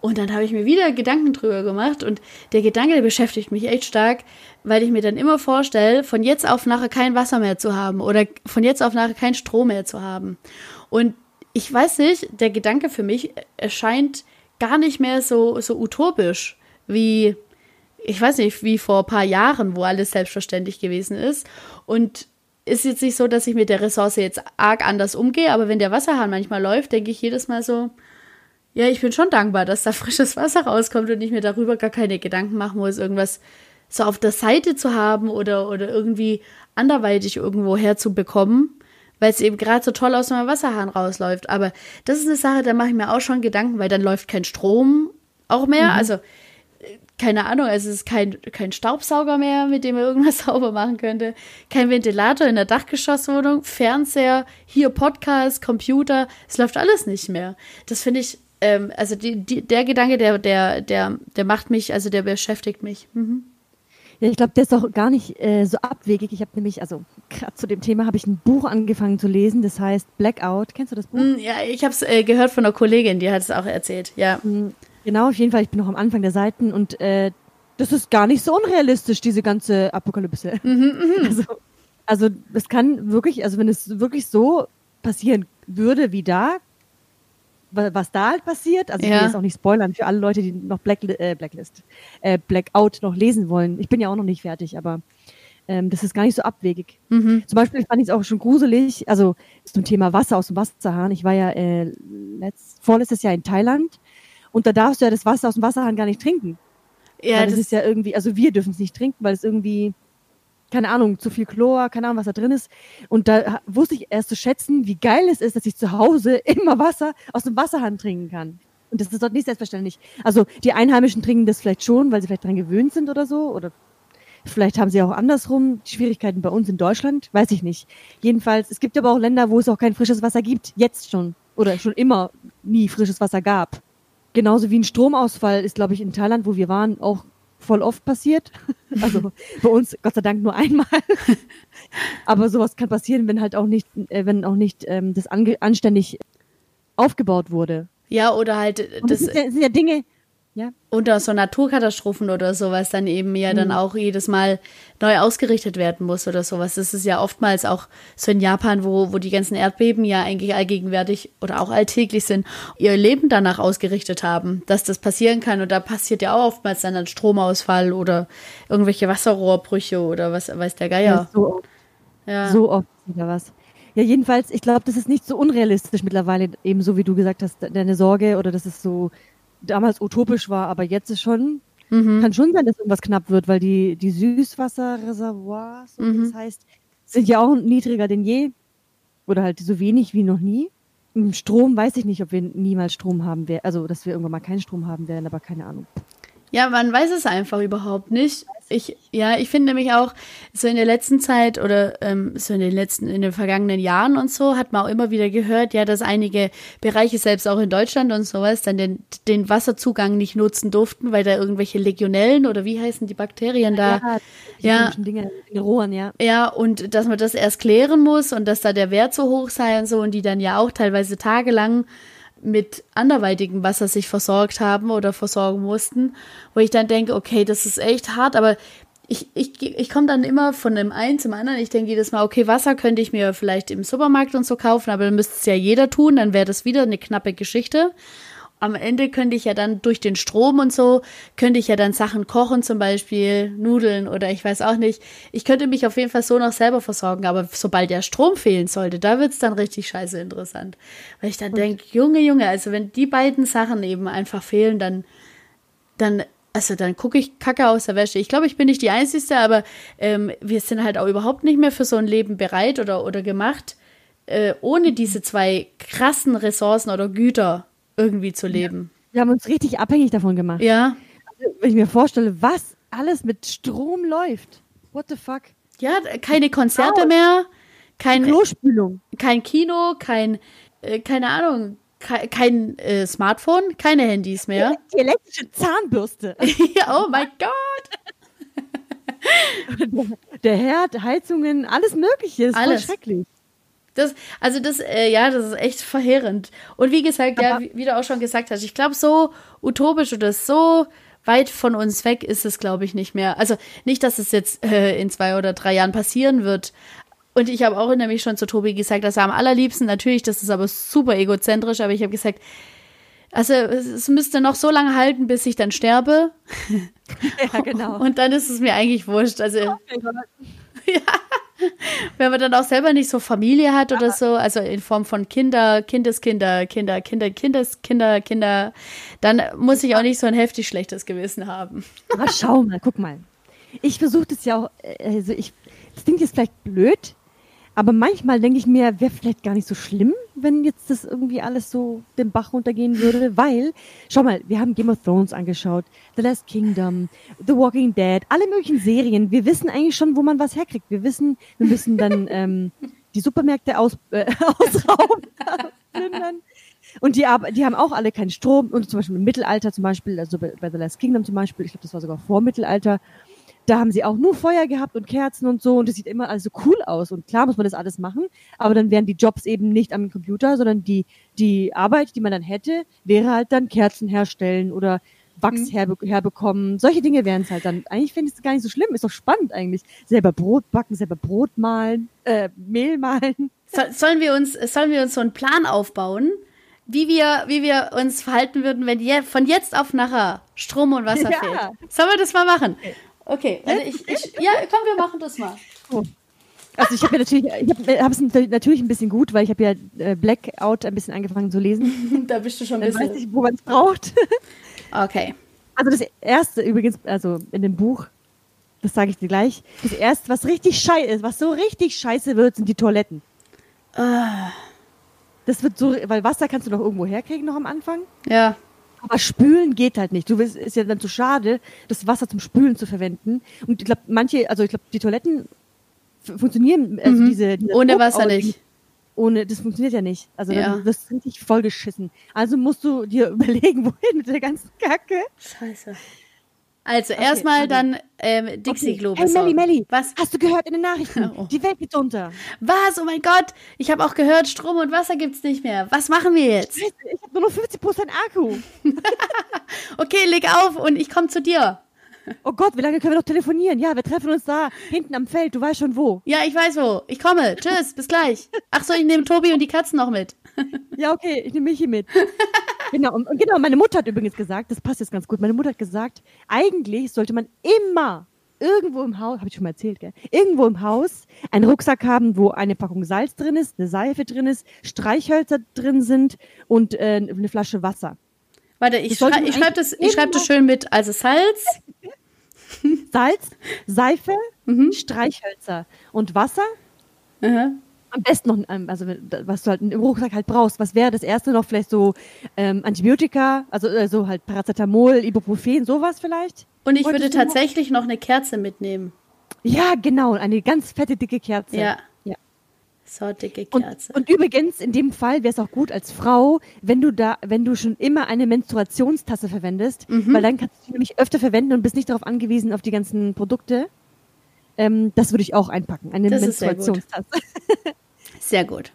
Und dann habe ich mir wieder Gedanken drüber gemacht und der Gedanke, der beschäftigt mich echt stark, weil ich mir dann immer vorstelle, von jetzt auf nachher kein Wasser mehr zu haben oder von jetzt auf nachher kein Strom mehr zu haben. Und ich weiß nicht, der Gedanke für mich erscheint gar nicht mehr so, so utopisch wie ich weiß nicht, wie vor ein paar Jahren, wo alles selbstverständlich gewesen ist. Und ist jetzt nicht so, dass ich mit der Ressource jetzt arg anders umgehe, aber wenn der Wasserhahn manchmal läuft, denke ich jedes Mal so, ja, ich bin schon dankbar, dass da frisches Wasser rauskommt und ich mir darüber gar keine Gedanken machen muss, irgendwas so auf der Seite zu haben oder, oder irgendwie anderweitig irgendwo herzubekommen, weil es eben gerade so toll aus meinem Wasserhahn rausläuft. Aber das ist eine Sache, da mache ich mir auch schon Gedanken, weil dann läuft kein Strom auch mehr. Mhm. Also keine Ahnung, also es ist kein, kein Staubsauger mehr, mit dem man irgendwas [laughs] sauber machen könnte, kein Ventilator in der Dachgeschosswohnung, Fernseher, hier Podcast, Computer, es läuft alles nicht mehr. Das finde ich, ähm, also die, die, der Gedanke, der, der, der, der macht mich, also der beschäftigt mich. Mhm. Ja, ich glaube, der ist auch gar nicht äh, so abwegig. Ich habe nämlich, also gerade zu dem Thema habe ich ein Buch angefangen zu lesen, das heißt Blackout. Kennst du das Buch? Mm, ja, ich habe es äh, gehört von einer Kollegin, die hat es auch erzählt, ja. Genau, auf jeden Fall. Ich bin noch am Anfang der Seiten und äh, das ist gar nicht so unrealistisch, diese ganze Apokalypse. Mhm, mh. Also, also es kann wirklich, also wenn es wirklich so passieren würde wie da, was da halt passiert, also ich will jetzt auch nicht spoilern für alle Leute, die noch Black, äh, Blacklist, äh, Blackout noch lesen wollen. Ich bin ja auch noch nicht fertig, aber ähm, das ist gar nicht so abwegig. Mhm. Zum Beispiel fand ich es auch schon gruselig, also zum Thema Wasser aus dem Wasserhahn. Ich war ja äh, letzt, vorletztes Jahr in Thailand und da darfst du ja das Wasser aus dem Wasserhahn gar nicht trinken. Ja, das, das, ist ja irgendwie, also wir dürfen es nicht trinken, weil es irgendwie, keine Ahnung, zu viel Chlor, keine Ahnung, was da drin ist. Und da wusste ich erst zu schätzen, wie geil es ist, dass ich zu Hause [laughs] immer Wasser aus dem Wasserhahn trinken kann. Und das ist dort nicht selbstverständlich. Also die Einheimischen trinken das vielleicht schon, weil sie vielleicht daran gewöhnt sind oder so. Oder vielleicht haben sie auch andersrum Schwierigkeiten bei uns in Deutschland. Weiß ich nicht. Jedenfalls, es gibt aber auch Länder, wo es auch kein frisches Wasser gibt. Jetzt schon. Oder schon immer nie frisches Wasser gab. Genauso wie ein Stromausfall ist, glaube ich, in Thailand, wo wir waren, auch voll oft passiert. [laughs] Also bei uns Gott sei Dank nur einmal. [laughs] Aber sowas kann passieren, wenn halt auch nicht, äh, wenn auch nicht ähm, das anständig aufgebaut wurde. Ja, oder halt Und das, das sind, ja, sind ja Dinge, ja. unter so Naturkatastrophen oder sowas dann eben ja mhm. dann auch jedes Mal neu ausgerichtet werden muss oder sowas. Das ist ja oftmals auch so in Japan, wo, wo die ganzen Erdbeben ja eigentlich allgegenwärtig oder auch alltäglich sind, ihr Leben danach ausgerichtet haben, dass das passieren kann. Und da passiert ja auch oftmals dann ein Stromausfall oder irgendwelche Wasserrohrbrüche oder was weiß der Geier. Ja, so oft. Ja. So oft wieder was. Ja, jedenfalls, ich glaube, das ist nicht so unrealistisch mittlerweile, eben so wie du gesagt hast, deine Sorge oder das ist so damals utopisch war, aber jetzt ist schon, mhm. kann schon sein, dass irgendwas knapp wird, weil die, die Süßwasserreservoirs, so mhm. das heißt, sind ja auch niedriger denn je. Oder halt so wenig wie noch nie. Strom weiß ich nicht, ob wir niemals Strom haben werden. Also, dass wir irgendwann mal keinen Strom haben werden, aber keine Ahnung. Ja, man weiß es einfach überhaupt nicht. Ich, ja, ich finde nämlich auch, so in der letzten Zeit oder ähm, so in den letzten, in den vergangenen Jahren und so, hat man auch immer wieder gehört, ja, dass einige Bereiche, selbst auch in Deutschland und sowas, dann den, den Wasserzugang nicht nutzen durften, weil da irgendwelche Legionellen oder wie heißen die Bakterien da? Ja, ja, Dinge in Rohren, ja. Ja, und dass man das erst klären muss und dass da der Wert so hoch sei und so und die dann ja auch teilweise tagelang mit anderweitigem Wasser sich versorgt haben oder versorgen mussten, wo ich dann denke, okay, das ist echt hart, aber ich, ich, ich komme dann immer von dem einen zum anderen. Ich denke jedes Mal, okay, Wasser könnte ich mir vielleicht im Supermarkt und so kaufen, aber dann müsste es ja jeder tun, dann wäre das wieder eine knappe Geschichte am Ende könnte ich ja dann durch den Strom und so, könnte ich ja dann Sachen kochen, zum Beispiel Nudeln oder ich weiß auch nicht. Ich könnte mich auf jeden Fall so noch selber versorgen, aber sobald der Strom fehlen sollte, da wird es dann richtig scheiße interessant. Weil ich dann denke, Junge, Junge, also wenn die beiden Sachen eben einfach fehlen, dann, dann also dann gucke ich Kacke aus der Wäsche. Ich glaube, ich bin nicht die Einzige, aber ähm, wir sind halt auch überhaupt nicht mehr für so ein Leben bereit oder, oder gemacht, äh, ohne diese zwei krassen Ressourcen oder Güter irgendwie zu leben. Ja. Wir haben uns richtig abhängig davon gemacht. Ja. Also, wenn ich mir vorstelle, was alles mit Strom läuft. What the fuck? Ja, keine Konzerte oh. mehr, kein Klospülung, kein Kino, kein äh, keine Ahnung, kein, kein äh, Smartphone, keine Handys mehr. Die elektrische Zahnbürste. [laughs] ja, oh mein [laughs] Gott. der Herd, Heizungen, alles Mögliche. Ist alles. schrecklich. Das, also das, äh, ja, das ist echt verheerend. Und wie gesagt, ja, wie, wie du auch schon gesagt hast, ich glaube, so utopisch oder so weit von uns weg ist es, glaube ich, nicht mehr. Also nicht, dass es jetzt äh, in zwei oder drei Jahren passieren wird. Und ich habe auch nämlich schon zu Tobi gesagt, dass er am allerliebsten, natürlich, das ist aber super egozentrisch, aber ich habe gesagt, also es müsste noch so lange halten, bis ich dann sterbe. [laughs] Ja, genau. Und dann ist es mir eigentlich wurscht. Also, oh [laughs] ja. Wenn man dann auch selber nicht so Familie hat oder so, also in Form von Kinder, Kindeskinder, Kinder, Kinder, Kindeskinder, Kinder, dann muss ich auch nicht so ein heftig schlechtes Gewissen haben. Aber schau mal, guck mal. Ich versuche das ja auch, äh, also ich, das klingt jetzt vielleicht blöd, aber manchmal denke ich mir, wäre vielleicht gar nicht so schlimm, wenn jetzt das irgendwie alles so den Bach runtergehen würde, [laughs] weil, schau mal, wir haben Game of Thrones angeschaut, The Last Kingdom, The Walking Dead, alle möglichen Serien. Wir wissen eigentlich schon, wo man was herkriegt. Wir wissen, wir müssen dann [laughs] ähm, die Supermärkte aus, äh, [laughs] ausrauben. Und die, die haben auch alle keinen Strom. Und zum Beispiel im Mittelalter zum Beispiel, also bei, bei The Last Kingdom zum Beispiel, ich glaube, das war sogar vor Mittelalter, da haben sie auch nur Feuer gehabt und Kerzen und so und es sieht immer alles so cool aus und klar muss man das alles machen, aber dann wären die Jobs eben nicht am Computer, sondern die, die Arbeit, die man dann hätte, wäre halt dann Kerzen herstellen oder Wachs mhm. herbe herbekommen. Solche Dinge wären es halt dann. Eigentlich finde ich es gar nicht so schlimm. Ist doch spannend eigentlich. Selber Brot backen, selber Brot malen, äh, Mehl malen. So, sollen wir uns, sollen wir uns so einen Plan aufbauen, wie wir, wie wir uns verhalten würden, wenn je, von jetzt auf nachher Strom und Wasser ja. fehlt? Sollen wir das mal machen? Okay, also ich, ich, ja, komm, wir machen das mal. Oh. Also ich habe ja natürlich, ich habe es natürlich ein bisschen gut, weil ich habe ja äh, Blackout ein bisschen angefangen zu lesen. [laughs] da bist du schon ein bisschen. Dann weiß ich, wo man es braucht. [laughs] okay. Also das erste übrigens, also in dem Buch, das sage ich dir gleich, das erste, was richtig scheiße ist, was so richtig scheiße wird, sind die Toiletten. Ah. Das wird so, weil Wasser kannst du noch irgendwo herkriegen noch am Anfang. Ja. Aber spülen geht halt nicht. Du willst, ist ja dann zu schade, das Wasser zum Spülen zu verwenden. Und ich glaube, manche, also ich glaube, die Toiletten funktionieren, also Mhm. diese, diese Ohne Druck- Wasser nicht. Ohne, das funktioniert ja nicht. Also Ja. dann wirst du richtig vollgeschissen. Also musst du dir [laughs] überlegen, wohin mit der ganzen Kacke. Scheiße. Also erstmal also- dann ähm, Dixie-Klo Hey, Melli. Melli, Was? hast du gehört in den Nachrichten? [laughs] Oh. Die Welt geht unter. Was? Oh mein Gott. Ich habe auch gehört, Strom und Wasser gibt's nicht mehr. Was machen wir jetzt? Scheiße, ich habe nur noch 50% Akku. [laughs] Okay, leg auf und ich komme zu dir. Oh Gott, wie lange können wir noch telefonieren? Ja, wir treffen uns da hinten am Feld. Du weißt schon wo. Ja, ich weiß wo. Ich komme. Tschüss, bis gleich. Ach so, ich nehme Tobi und die Katzen noch mit. Ja, okay, ich nehme Michi mit. [laughs] genau, und, und genau, meine Mutter hat übrigens gesagt, das passt jetzt ganz gut, meine Mutter hat gesagt, eigentlich sollte man immer irgendwo im Haus, habe ich schon mal erzählt, gell? Irgendwo im Haus einen Rucksack haben, wo eine Packung Salz drin ist, eine Seife drin ist, Streichhölzer drin sind und äh, eine Flasche Wasser. Warte, ich, schrei ich schreibe das, ich schreib das schön mit. Also Salz. [laughs] Salz, Seife, Mhm. Streichhölzer und Wasser. Aha. Am besten noch, ähm, also was du halt im Rucksack halt brauchst. Was wäre das erste noch? Vielleicht so ähm, Antibiotika, also äh, so halt Paracetamol, Ibuprofen, sowas vielleicht? Und ich Wolltest würde du noch- tatsächlich noch eine Kerze mitnehmen. Ja, genau, eine ganz fette, dicke Kerze. Ja. ja. So dicke Und, Kerze. und übrigens, in dem Fall wäre es auch gut als Frau, wenn du da, wenn du schon immer eine Menstruationstasse verwendest, Mhm. weil dann kannst du sie nämlich öfter verwenden und bist nicht darauf angewiesen auf die ganzen Produkte. Ähm, das würde ich auch einpacken, eine Das ist sehr gut. Menstruationstasse. Sehr gut.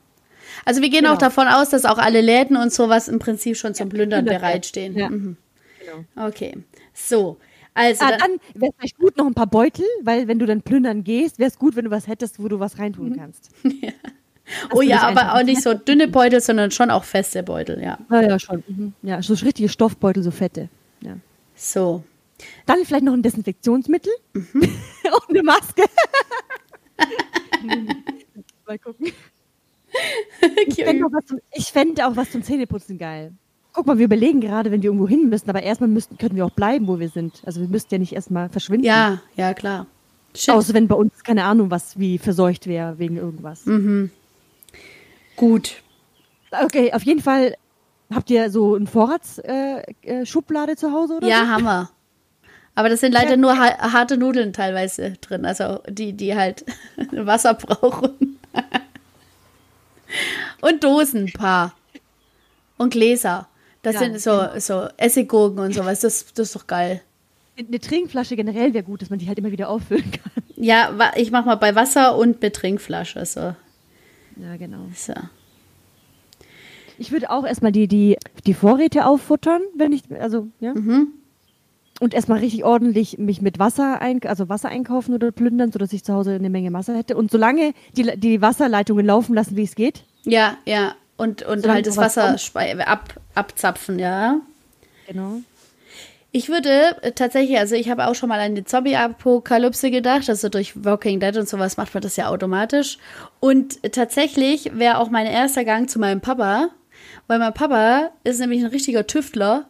Also wir gehen Genau. auch davon aus, dass auch alle Läden und sowas im Prinzip schon zum Plündern plündert bereitstehen. Ja. Mhm. Genau. Okay. So. Also Ah, dann, dann wäre es vielleicht gut noch ein paar Beutel, weil wenn du dann plündern gehst, wäre es gut, wenn du was hättest, wo du was reintun Mhm. kannst. [laughs] oh würde ja, aber einfach auch nicht so dünne Beutel, sondern schon auch feste Beutel, ja. Ja, ja, schon. Mhm. Ja, so richtige Stoffbeutel, so fette. Ja. So. Dann vielleicht noch ein Desinfektionsmittel Mhm. [laughs] und eine Maske. [laughs] Mal gucken. Ich fände auch, was zum- ich fände auch was zum Zähneputzen geil. Guck mal, wir überlegen gerade, wenn wir irgendwo hin müssen, aber erstmal müssten, könnten wir auch bleiben, wo wir sind. Also wir müssten ja nicht erstmal verschwinden. Ja, ja, klar. Shit. Außer wenn bei uns, keine Ahnung, was wie verseucht wäre wegen irgendwas. Mhm. Gut. Okay, auf jeden Fall habt ihr so eine Vorratsschublade äh, äh, zu Hause oder Ja, so? haben wir. [laughs] Aber das sind leider nur ha harte Nudeln teilweise drin, also die, die halt [laughs] Wasser brauchen. Und Dosen, ein paar. Und Gläser. Das Ja, sind so, so Essiggurken und sowas. Das, das ist doch geil. Eine Trinkflasche generell wäre gut, dass man die halt immer wieder auffüllen kann. Ja, ich mach mal bei Wasser und mit Trinkflasche. So. Ja, genau. so. Ich würde auch erstmal die, die, die Vorräte auffuttern, wenn ich, also, ja. Mhm. Und erstmal richtig ordentlich mich mit Wasser ein, also Wasser einkaufen oder plündern, sodass ich zu Hause eine Menge Wasser hätte. Und solange die, die Wasserleitungen laufen lassen, wie es geht. Ja, ja. Und, und Solange halt das Wasser ab, abzapfen, ja. Genau. Ich würde äh, tatsächlich, also ich habe auch schon mal an die Zombie-Apokalypse gedacht, also durch Walking Dead und sowas macht man das ja automatisch. Und tatsächlich wäre auch mein erster Gang zu meinem Papa, weil mein Papa ist nämlich ein richtiger Tüftler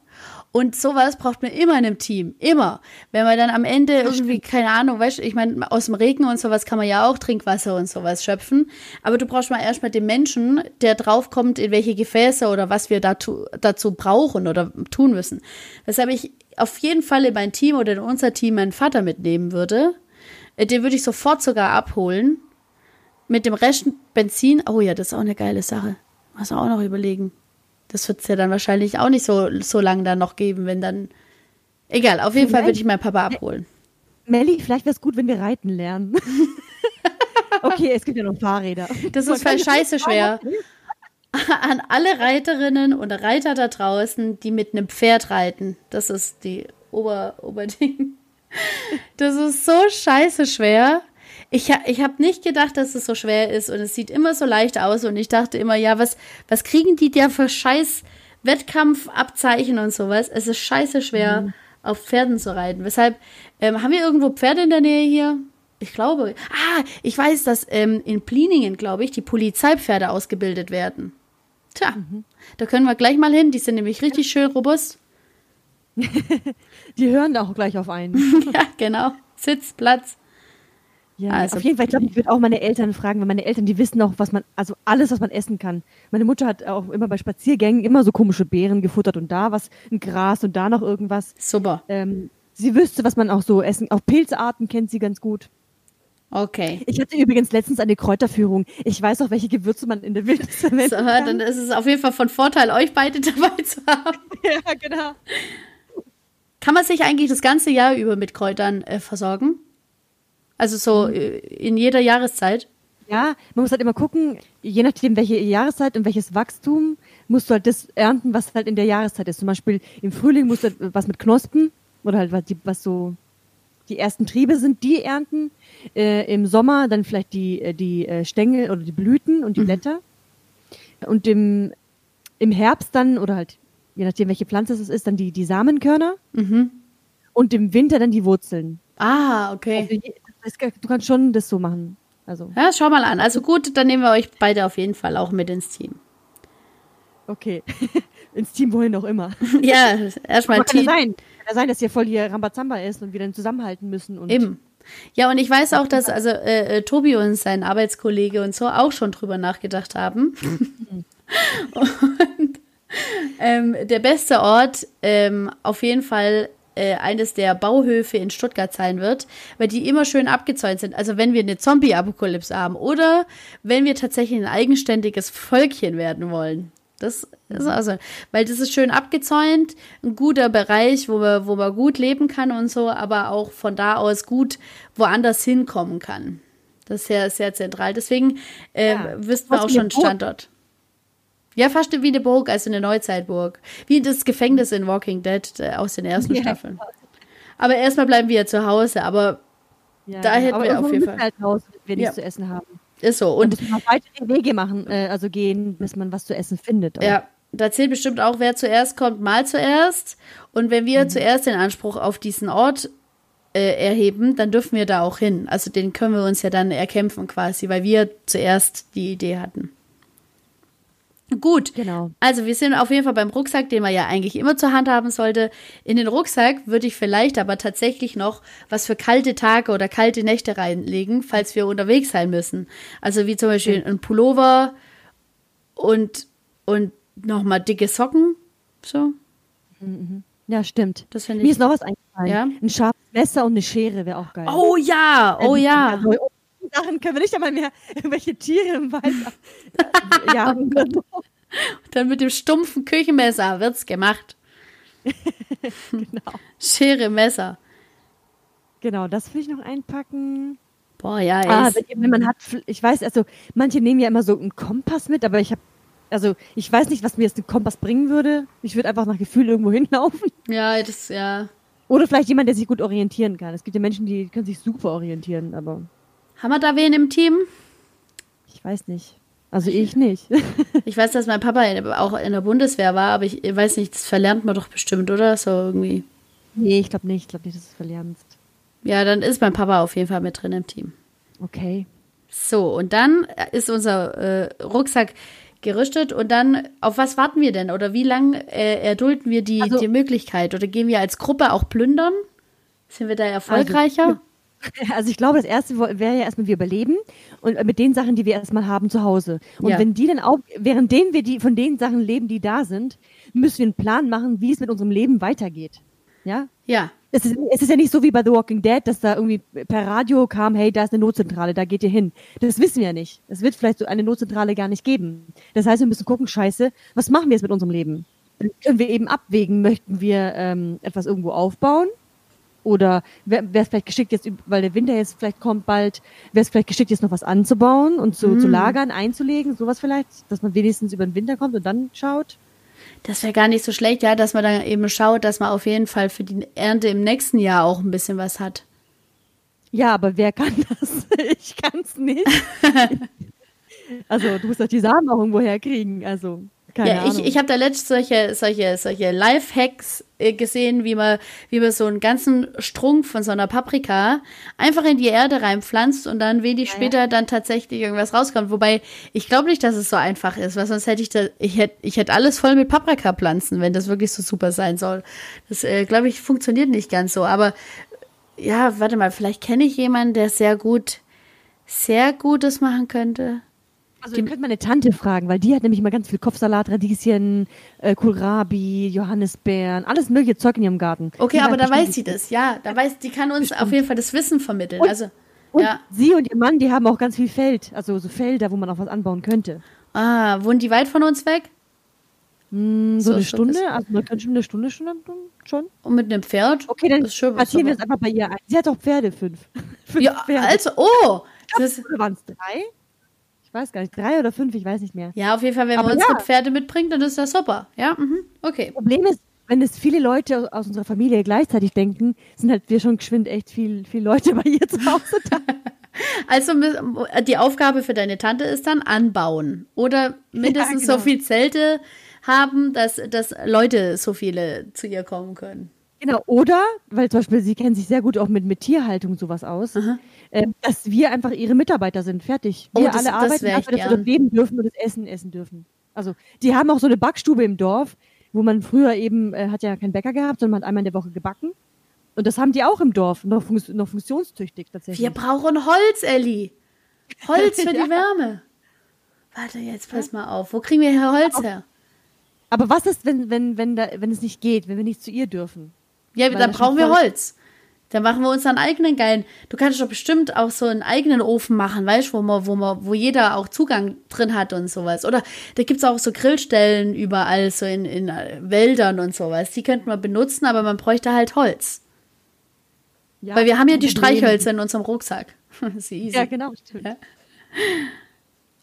und sowas braucht man immer in einem Team, immer. Wenn man dann am Ende irgendwie, keine Ahnung, weißt du, ich meine, aus dem Regen und sowas kann man ja auch Trinkwasser und sowas schöpfen, aber du brauchst mal erstmal den Menschen, der draufkommt, in welche Gefäße oder was wir dazu, dazu brauchen oder tun müssen. Weshalb ich auf jeden Fall in mein Team oder in unser Team meinen Vater mitnehmen würde. Äh, Den würde ich sofort sogar abholen. Mit dem Rest Benzin. Oh ja, das ist auch eine geile Sache. Muss man auch noch überlegen. Das wird es ja dann wahrscheinlich auch nicht so, so lange dann noch geben, wenn dann. Egal, auf jeden Fall würde ich meinen Papa abholen. Melli, vielleicht wäre es gut, wenn wir reiten lernen. [laughs] okay, es gibt ja noch Fahrräder. Das ist voll scheiße schwer. [laughs] An alle Reiterinnen und Reiter da draußen, die mit einem Pferd reiten. Das ist die Ober Oberding. Das ist so scheiße schwer. Ich, ich habe nicht gedacht, dass es so schwer ist und es sieht immer so leicht aus und ich dachte immer, ja, was, was kriegen die da für scheiß Wettkampfabzeichen und sowas? Es ist scheiße schwer, auf Pferden zu reiten. Weshalb, ähm, haben wir irgendwo Pferde in der Nähe hier? Ich glaube. Ah, ich weiß, dass ähm, in Pliningen, glaube ich, die Polizeipferde ausgebildet werden. Tja, da können wir gleich mal hin. Die sind nämlich richtig schön robust. [laughs] Die hören da auch gleich auf einen. [laughs] ja, genau. Sitz, Platz. Ja, also, auf jeden Fall, ich glaube, ich würde auch meine Eltern fragen, weil meine Eltern, die wissen auch, was man, also alles, was man essen kann. Meine Mutter hat auch immer bei Spaziergängen immer so komische Beeren gefuttert und da was, ein Gras und da noch irgendwas. Super. Ähm, sie wüsste, was man auch so essen, auch Pilzarten kennt sie ganz gut. Okay. Ich hatte übrigens letztens eine Kräuterführung. Ich weiß auch, welche Gewürze man in der Wildnis verwenden so. Dann ist es auf jeden Fall von Vorteil, euch beide [laughs] dabei zu haben. [laughs] ja, genau. Kann man sich eigentlich das ganze Jahr über mit Kräutern äh, versorgen? Also so mhm. Äh, in jeder Jahreszeit? Ja, man muss halt immer gucken, je nachdem, welche Jahreszeit und welches Wachstum, musst du halt das ernten, was halt in der Jahreszeit ist. Zum Beispiel im Frühling musst du halt was mit Knospen oder halt was, die, was so die ersten Triebe sind, die ernten. Äh, Im Sommer dann vielleicht die, äh, die äh, Stängel oder die Blüten und die mhm. Blätter. Und im, im Herbst dann, oder halt, je nachdem, welche Pflanze es ist, dann die, die Samenkörner. Mhm. Und im Winter dann die Wurzeln. Ah, okay. Also, du kannst schon das so machen. Also. Ja, schau mal an. Also gut, dann nehmen wir euch beide auf jeden Fall auch mit ins Team. Okay. [laughs] ins Team wohin auch immer. [laughs] ja, erstmal Team. Kann ja sein. Kann ja sein, dass hier voll hier Rambazamba ist und wir dann zusammenhalten müssen. Und Eben. Ja, und ich weiß auch, dass also äh, äh, Tobi und sein Arbeitskollege und so auch schon drüber nachgedacht haben. [laughs] und ähm, der beste Ort ähm, auf jeden Fall äh, eines der Bauhöfe in Stuttgart sein wird, weil die immer schön abgezäunt sind. Also wenn wir eine Zombie-Apokalypse haben oder wenn wir tatsächlich ein eigenständiges Völkchen werden wollen. Das ist also, weil das ist schön abgezäunt, ein guter Bereich, wo man, wo man gut leben kann und so, aber auch von da aus gut woanders hinkommen kann. Das ist sehr, sehr zentral. Deswegen äh, ja, wüssten wir auch schon Standort. Ja, fast wie eine Burg, also eine Neuzeitburg. Wie das Gefängnis in Walking Dead äh, aus den ersten ja, Staffeln. Aber erstmal bleiben wir ja zu Hause, aber ja, da hätten wir auf jeden Fall. Halt Haus, wir nichts zu essen haben. Ist so. Und müssen noch weitere Wege machen, äh, also gehen, bis man was zu essen findet. Auch. Ja, da zählt bestimmt auch, wer zuerst kommt, mal zuerst. Und wenn wir mhm. zuerst den Anspruch auf diesen Ort äh, erheben, dann dürfen wir da auch hin. Also den können wir uns ja dann erkämpfen quasi, weil wir zuerst die Idee hatten. Gut. Genau. Also wir sind auf jeden Fall beim Rucksack, den man ja eigentlich immer zur Hand haben sollte. In den Rucksack würde ich vielleicht aber tatsächlich noch was für kalte Tage oder kalte Nächte reinlegen, falls wir unterwegs sein müssen. Also wie zum Beispiel mhm. ein Pullover und, und nochmal dicke Socken. So. Mhm. Ja, stimmt. Das ich. Mir ist noch was eingefallen. Ja? Ein scharfes Messer und eine Schere wäre auch geil. Oh ja, oh ja. Also, Sachen können wir nicht einmal mehr irgendwelche Tiere im Wald [laughs] jagen. Und dann mit dem stumpfen Küchenmesser wird's gemacht. [laughs] genau. Schere, Messer. Genau, das will ich noch einpacken. Boah, ja, ah, wenn man hat, ich weiß, also manche nehmen ja immer so einen Kompass mit, aber ich habe, also ich weiß nicht, was mir jetzt ein Kompass bringen würde. Ich würde einfach nach Gefühl irgendwo [laughs] hinlaufen. Ja, das, ja. Oder vielleicht jemand, der sich gut orientieren kann. Es gibt ja Menschen, die können sich super orientieren, aber haben wir da wen im Team? Ich weiß nicht. Also ich nicht. [laughs] ich weiß, dass mein Papa auch in der Bundeswehr war, aber ich weiß nicht, das verlernt man doch bestimmt, oder? So irgendwie. Nee, ich glaube nicht. Ich glaube nicht, dass du es verlernst. Ja, dann ist mein Papa auf jeden Fall mit drin im Team. Okay. So, und dann ist unser äh, Rucksack gerüstet und dann, auf was warten wir denn? Oder wie lange äh, erdulden wir die, also, die Möglichkeit? Oder gehen wir als Gruppe auch plündern? Sind wir da erfolgreicher? Also, [laughs] Also ich glaube, das erste wäre ja erstmal wir überleben und mit den Sachen, die wir erstmal haben zu Hause. Und ja. wenn die dann auch, währenddem wir die von den Sachen leben, die da sind, müssen wir einen Plan machen, wie es mit unserem Leben weitergeht. Ja? Ja. Es ist, es ist ja nicht so wie bei The Walking Dead, dass da irgendwie per Radio kam, hey, da ist eine Notzentrale, da geht ihr hin. Das wissen wir ja nicht. Es wird vielleicht so eine Notzentrale gar nicht geben. Das heißt, wir müssen gucken, scheiße, was machen wir jetzt mit unserem Leben? Dann können wir eben abwägen, möchten wir ähm, etwas irgendwo aufbauen oder wäre es vielleicht geschickt jetzt, weil der Winter jetzt vielleicht kommt bald, wäre es vielleicht geschickt jetzt noch was anzubauen und zu, mm. zu lagern, einzulegen, sowas vielleicht, dass man wenigstens über den Winter kommt und dann schaut? Das wäre gar nicht so schlecht, ja, dass man dann eben schaut, dass man auf jeden Fall für die Ernte im nächsten Jahr auch ein bisschen was hat. Ja, aber wer kann [laughs] das? Ich kann es nicht. [laughs] also du musst doch die Samen auch irgendwo herkriegen, also. Keine ja, Ahnung. ich, ich habe da letztens solche, solche, solche Life-Hacks äh, gesehen, wie man, wie man so einen ganzen Strunk von so einer Paprika einfach in die Erde reinpflanzt und dann wenig ja, später ja. dann tatsächlich irgendwas rauskommt. Wobei, ich glaube nicht, dass es so einfach ist, weil sonst hätte ich da, ich hätte, ich hätte alles voll mit Paprikapflanzen, wenn das wirklich so super sein soll. Das, äh, glaube ich, funktioniert nicht ganz so. Aber ja, warte mal, vielleicht kenne ich jemanden, der sehr gut sehr Gutes machen könnte. Also ihr könnt meine Tante fragen, weil die hat nämlich immer ganz viel Kopfsalat, Radieschen, äh, Kohlrabi, Johannisbeeren, alles mögliche Zeug in ihrem Garten. Okay, Die aber da bestimmt weiß sie das, ja. Da weiß, die kann uns auf jeden Fall das Wissen vermitteln. Und- also, Und ja. sie und ihr Mann, die haben auch ganz viel Feld, also so Felder, wo man auch was anbauen könnte. Ah, wohnen die weit von uns weg? Hm, so, So eine Stunde, also man kann schon eine Stunde schon, schon. Und mit einem Pferd? Okay, dann ist schon was, platzieren wir es einfach bei ihr ein. Sie hat auch Pferde, fünf. [laughs] fünf Ja, Pferde. also, oh! Das, waren es drei? Ich weiß gar nicht, drei oder fünf, ich weiß nicht mehr. ja, auf jeden Fall, wenn Aber wir unsere ja. Pferde mitbringen, dann ist das super. Ja, mhm. okay. Problem ist, wenn es viele Leute aus- unserer Familie gleichzeitig denken, sind halt wir schon geschwind echt viel, viel Leute bei ihr zu Hause da. [laughs] Also die Aufgabe für deine Tante ist dann anbauen oder mindestens genau. so viel Zelte haben, dass, dass Leute so viele zu ihr kommen können. Genau, oder, weil zum Beispiel sie kennen sich sehr gut auch mit, mit Tierhaltung sowas aus, äh, dass wir einfach ihre Mitarbeiter sind, fertig. Oh, Wir das- alle das arbeiten dafür, dass wir dort leben dürfen und das Essen essen dürfen. Also, die haben auch so eine Backstube im Dorf, wo man früher eben, äh, hat ja keinen Bäcker gehabt, sondern man hat einmal in der Woche gebacken. Und das haben die auch im Dorf, noch, funks noch funktionstüchtig tatsächlich. Wir brauchen Holz, Elli. Holz für [laughs] Ja. die Wärme. Warte, jetzt pass mal auf. Wo kriegen wir hier Holz her? Aber was ist, wenn, wenn, wenn, da, wenn es nicht geht, wenn wir nicht zu ihr dürfen? Ja, Weil dann brauchen wir Holz. Dann machen wir uns einen eigenen geilen. Du kannst doch bestimmt auch so einen eigenen Ofen machen, weißt du, wo man, wo man, wo jeder auch Zugang drin hat und sowas. Oder da gibt's auch so Grillstellen überall, so in, in äh, Wäldern und sowas. Die könnte man benutzen, aber man bräuchte halt Holz. Ja, Weil wir haben ja die. Streichhölzer in unserem Rucksack. [laughs] Ja, genau, stimmt. Ja.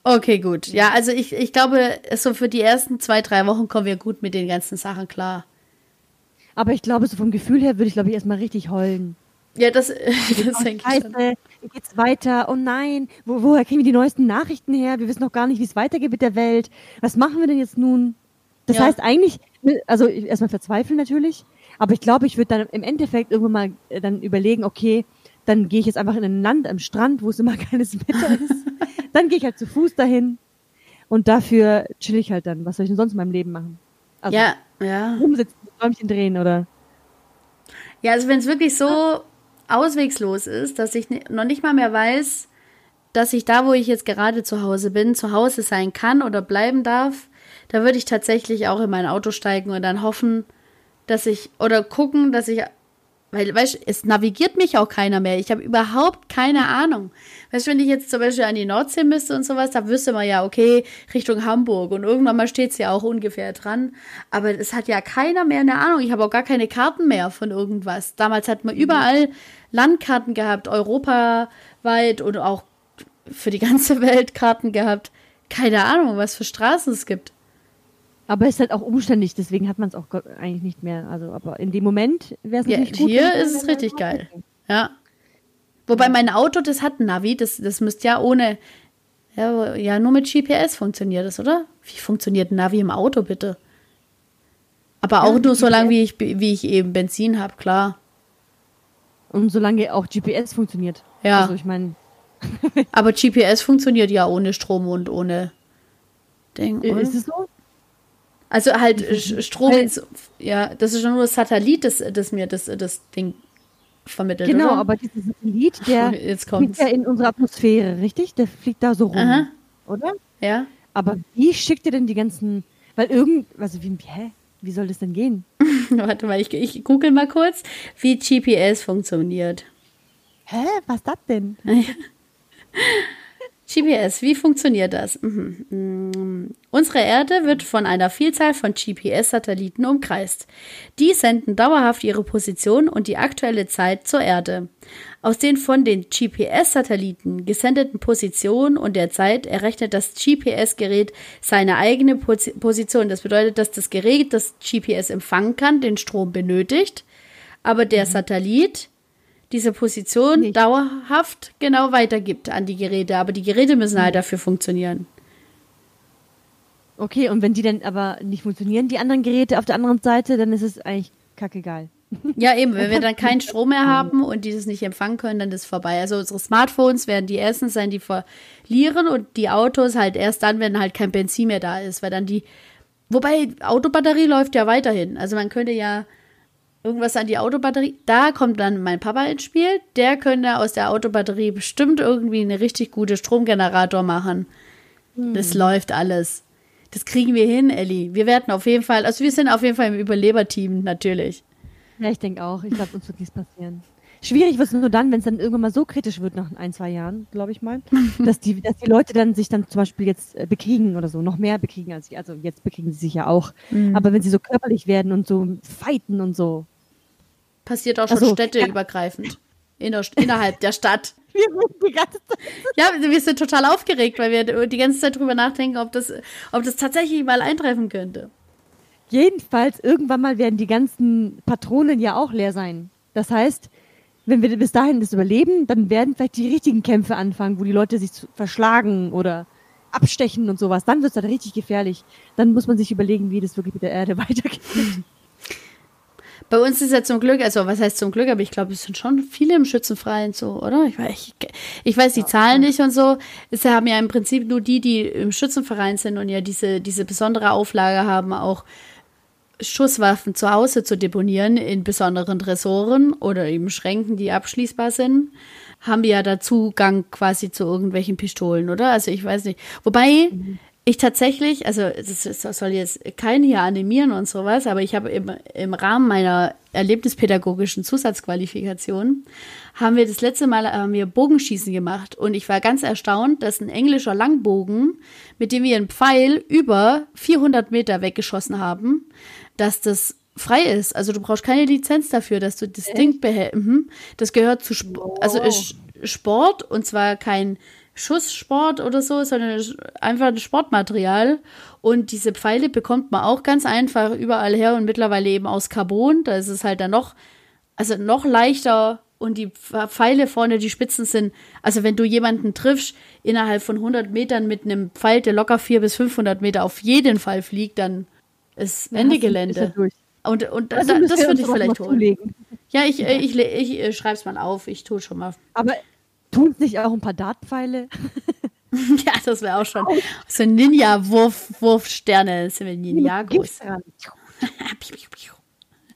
Okay, gut. Ja, also ich, ich glaube, so für die ersten zwei, drei Wochen kommen wir gut mit den ganzen Sachen klar. Aber ich glaube, so vom Gefühl her würde ich, glaube ich, erstmal richtig heulen. Ja, das, [laughs] das Oh, denke ich schon. wie geht's weiter? Oh nein, wo, woher kriegen wir die neuesten Nachrichten her? Wir wissen noch gar nicht, wie es weitergeht mit der Welt. Was machen wir denn jetzt nun? Das Ja. heißt eigentlich, also erstmal verzweifeln natürlich, aber ich glaube, ich würde dann im Endeffekt irgendwann mal äh, dann überlegen, okay, dann gehe ich jetzt einfach in ein Land am Strand, wo es immer [laughs] keines Wetter ist. dann gehe ich halt zu Fuß dahin und dafür chill ich halt dann. Was soll ich denn sonst in meinem Leben machen? Also Ja, ja. rumsitzen, Träumchen drehen oder? Ja, also wenn es wirklich so auswegslos ist, dass ich noch nicht mal mehr weiß, dass ich da, wo ich jetzt gerade zu Hause bin, zu Hause sein kann oder bleiben darf, da würde ich tatsächlich auch in mein Auto steigen und dann hoffen, dass ich oder gucken, dass ich weil, weißt du, es navigiert mich auch keiner mehr. Ich habe überhaupt keine Ahnung. Weißt du, wenn ich jetzt zum Beispiel an die Nordsee müsste und sowas, da wüsste man ja, okay, Richtung Hamburg und irgendwann mal steht es ja auch ungefähr dran. Aber es hat ja keiner mehr eine Ahnung. Ich habe auch gar keine Karten mehr von irgendwas. Damals hat man überall Landkarten gehabt, europaweit und auch für die ganze [laughs] Welt Karten gehabt. Keine Ahnung, was für Straßen es gibt. Aber es ist halt auch umständlich, deswegen hat man es auch eigentlich nicht mehr. Also, aber in dem Moment wäre es Ja, natürlich gut. hier ist es richtig geil. Ja. Wobei mein Auto, das hat ein Navi, das, das müsste ja ohne, ja, ja, nur mit GPS funktioniert das, oder? Wie funktioniert ein Navi im Auto, bitte? Aber auch Ja, nur so lange, wie ich, wie ich eben Benzin habe, klar. Und solange auch GPS funktioniert. Ja. Also ich meine, Aber GPS funktioniert ja ohne Strom und ohne [laughs] Ding, oder? ist es so? Also halt Sch- Strom, ins, ja, das ist schon nur das Satellit, das, das mir das, das Ding vermittelt, Genau, oder? aber dieser Satellit, der Jetzt fliegt ja in unsere Atmosphäre, richtig? Der fliegt da so rum, Aha. oder? Ja? Aber wie schickt ihr denn die ganzen, weil irgend, also wie, hä? Wie soll das denn gehen? [laughs] Warte mal, ich, ich google mal kurz, wie GPS funktioniert. Hä? Was das denn? [laughs] GPS, wie funktioniert das? Mhm. Mm. Unsere Erde wird von einer Vielzahl von GPS-Satelliten umkreist. Die senden dauerhaft ihre Position und die aktuelle Zeit zur Erde. Aus den von den GPS-Satelliten gesendeten Positionen und der Zeit errechnet das GPS-Gerät seine eigene Posi- Position. Das bedeutet, dass das Gerät, das GPS empfangen kann, den Strom benötigt, aber der Satellit diese Position Nicht. dauerhaft genau weitergibt an die Geräte. Aber die Geräte müssen halt dafür funktionieren. Okay, und wenn die dann aber nicht funktionieren, die anderen Geräte auf der anderen Seite, dann ist es eigentlich kackegal. Ja, eben, wenn wir dann keinen [laughs] Strom mehr haben und die das nicht empfangen können, dann ist es vorbei. Also unsere Smartphones werden die ersten sein, die verlieren und die Autos halt erst dann, wenn halt kein Benzin mehr da ist, weil dann die. Wobei, Autobatterie läuft ja weiterhin. Also man könnte ja irgendwas an die Autobatterie. Da kommt dann mein Papa ins Spiel. Der könnte aus der Autobatterie bestimmt irgendwie eine richtig gute Stromgenerator machen. Hm. Das läuft alles. Das kriegen wir hin, Elli. Wir werden auf jeden Fall, also wir sind auf jeden Fall im Überleberteam, natürlich. Ja, ich denke auch. Ich glaube, uns wird nichts passieren. Schwierig wird es nur dann, wenn es dann irgendwann mal so kritisch wird nach ein, zwei Jahren, glaube ich mal, [laughs] dass die, dass die Leute dann sich dann zum Beispiel jetzt äh, bekriegen oder so, noch mehr bekriegen als sie. Also jetzt bekriegen sie sich ja auch. Mhm. Aber wenn sie so körperlich werden und so fighten und so. Passiert auch schon also, städteübergreifend. [laughs] In der, innerhalb der Stadt. [laughs] Wir die ganze Zeit. Ja, wir sind total aufgeregt, weil wir die ganze Zeit drüber nachdenken, ob das, ob das tatsächlich mal eintreffen könnte. Jedenfalls, irgendwann mal werden die ganzen Patronen ja auch leer sein. Das heißt, wenn wir bis dahin das überleben, dann werden vielleicht die richtigen Kämpfe anfangen, wo die Leute sich verschlagen oder abstechen und sowas. Dann wird es dann richtig gefährlich. Dann muss man sich überlegen, wie das wirklich mit der Erde [laughs] weitergeht. Bei uns ist ja zum Glück, also was heißt zum Glück, aber ich glaube, es sind schon viele im Schützenfreien so, oder? Ich, ich, ich weiß die Zahlen nicht und so. Es haben ja im Prinzip nur die, die im Schützenverein sind und ja diese, diese besondere Auflage haben, auch Schusswaffen zu Hause zu deponieren in besonderen Tresoren oder eben Schränken, die abschließbar sind, haben wir ja da Zugang quasi zu irgendwelchen Pistolen, oder? Also ich weiß nicht. Wobei mhm. ich tatsächlich, also das soll jetzt keinen hier animieren und sowas, aber ich habe im, im Rahmen meiner erlebnispädagogischen Zusatzqualifikation haben wir das letzte Mal haben wir Bogenschießen gemacht und ich war ganz erstaunt, dass ein englischer Langbogen, mit dem wir einen Pfeil über 400 Meter weggeschossen haben, dass das frei ist. Also du brauchst keine Lizenz dafür, dass du das Echt? Ding behältst. Mhm. Das gehört zu Sp oh. also ist Sport und zwar kein Schusssport oder so, sondern einfach ein Sportmaterial. Und diese Pfeile bekommt man auch ganz einfach überall her und mittlerweile eben aus Carbon. Da ist es halt dann noch, also noch leichter und die Pfeile vorne, die Spitzen sind, also wenn du jemanden triffst, innerhalb von 100 Metern mit einem Pfeil, der locker 400 bis 500 Meter auf jeden Fall fliegt, dann ist Ende Gelände. Und, und also da, das würde ich vielleicht holen. Zulegen. Ja, ich, äh, ich, ich, ich, ich schreibe es mal auf. Ich tue schon mal. Aber tun es nicht auch ein paar Dartpfeile? [laughs] ja, das wäre auch schon so Ninja-Wurf-Sterne. Das sind wir Ninjagos. [laughs]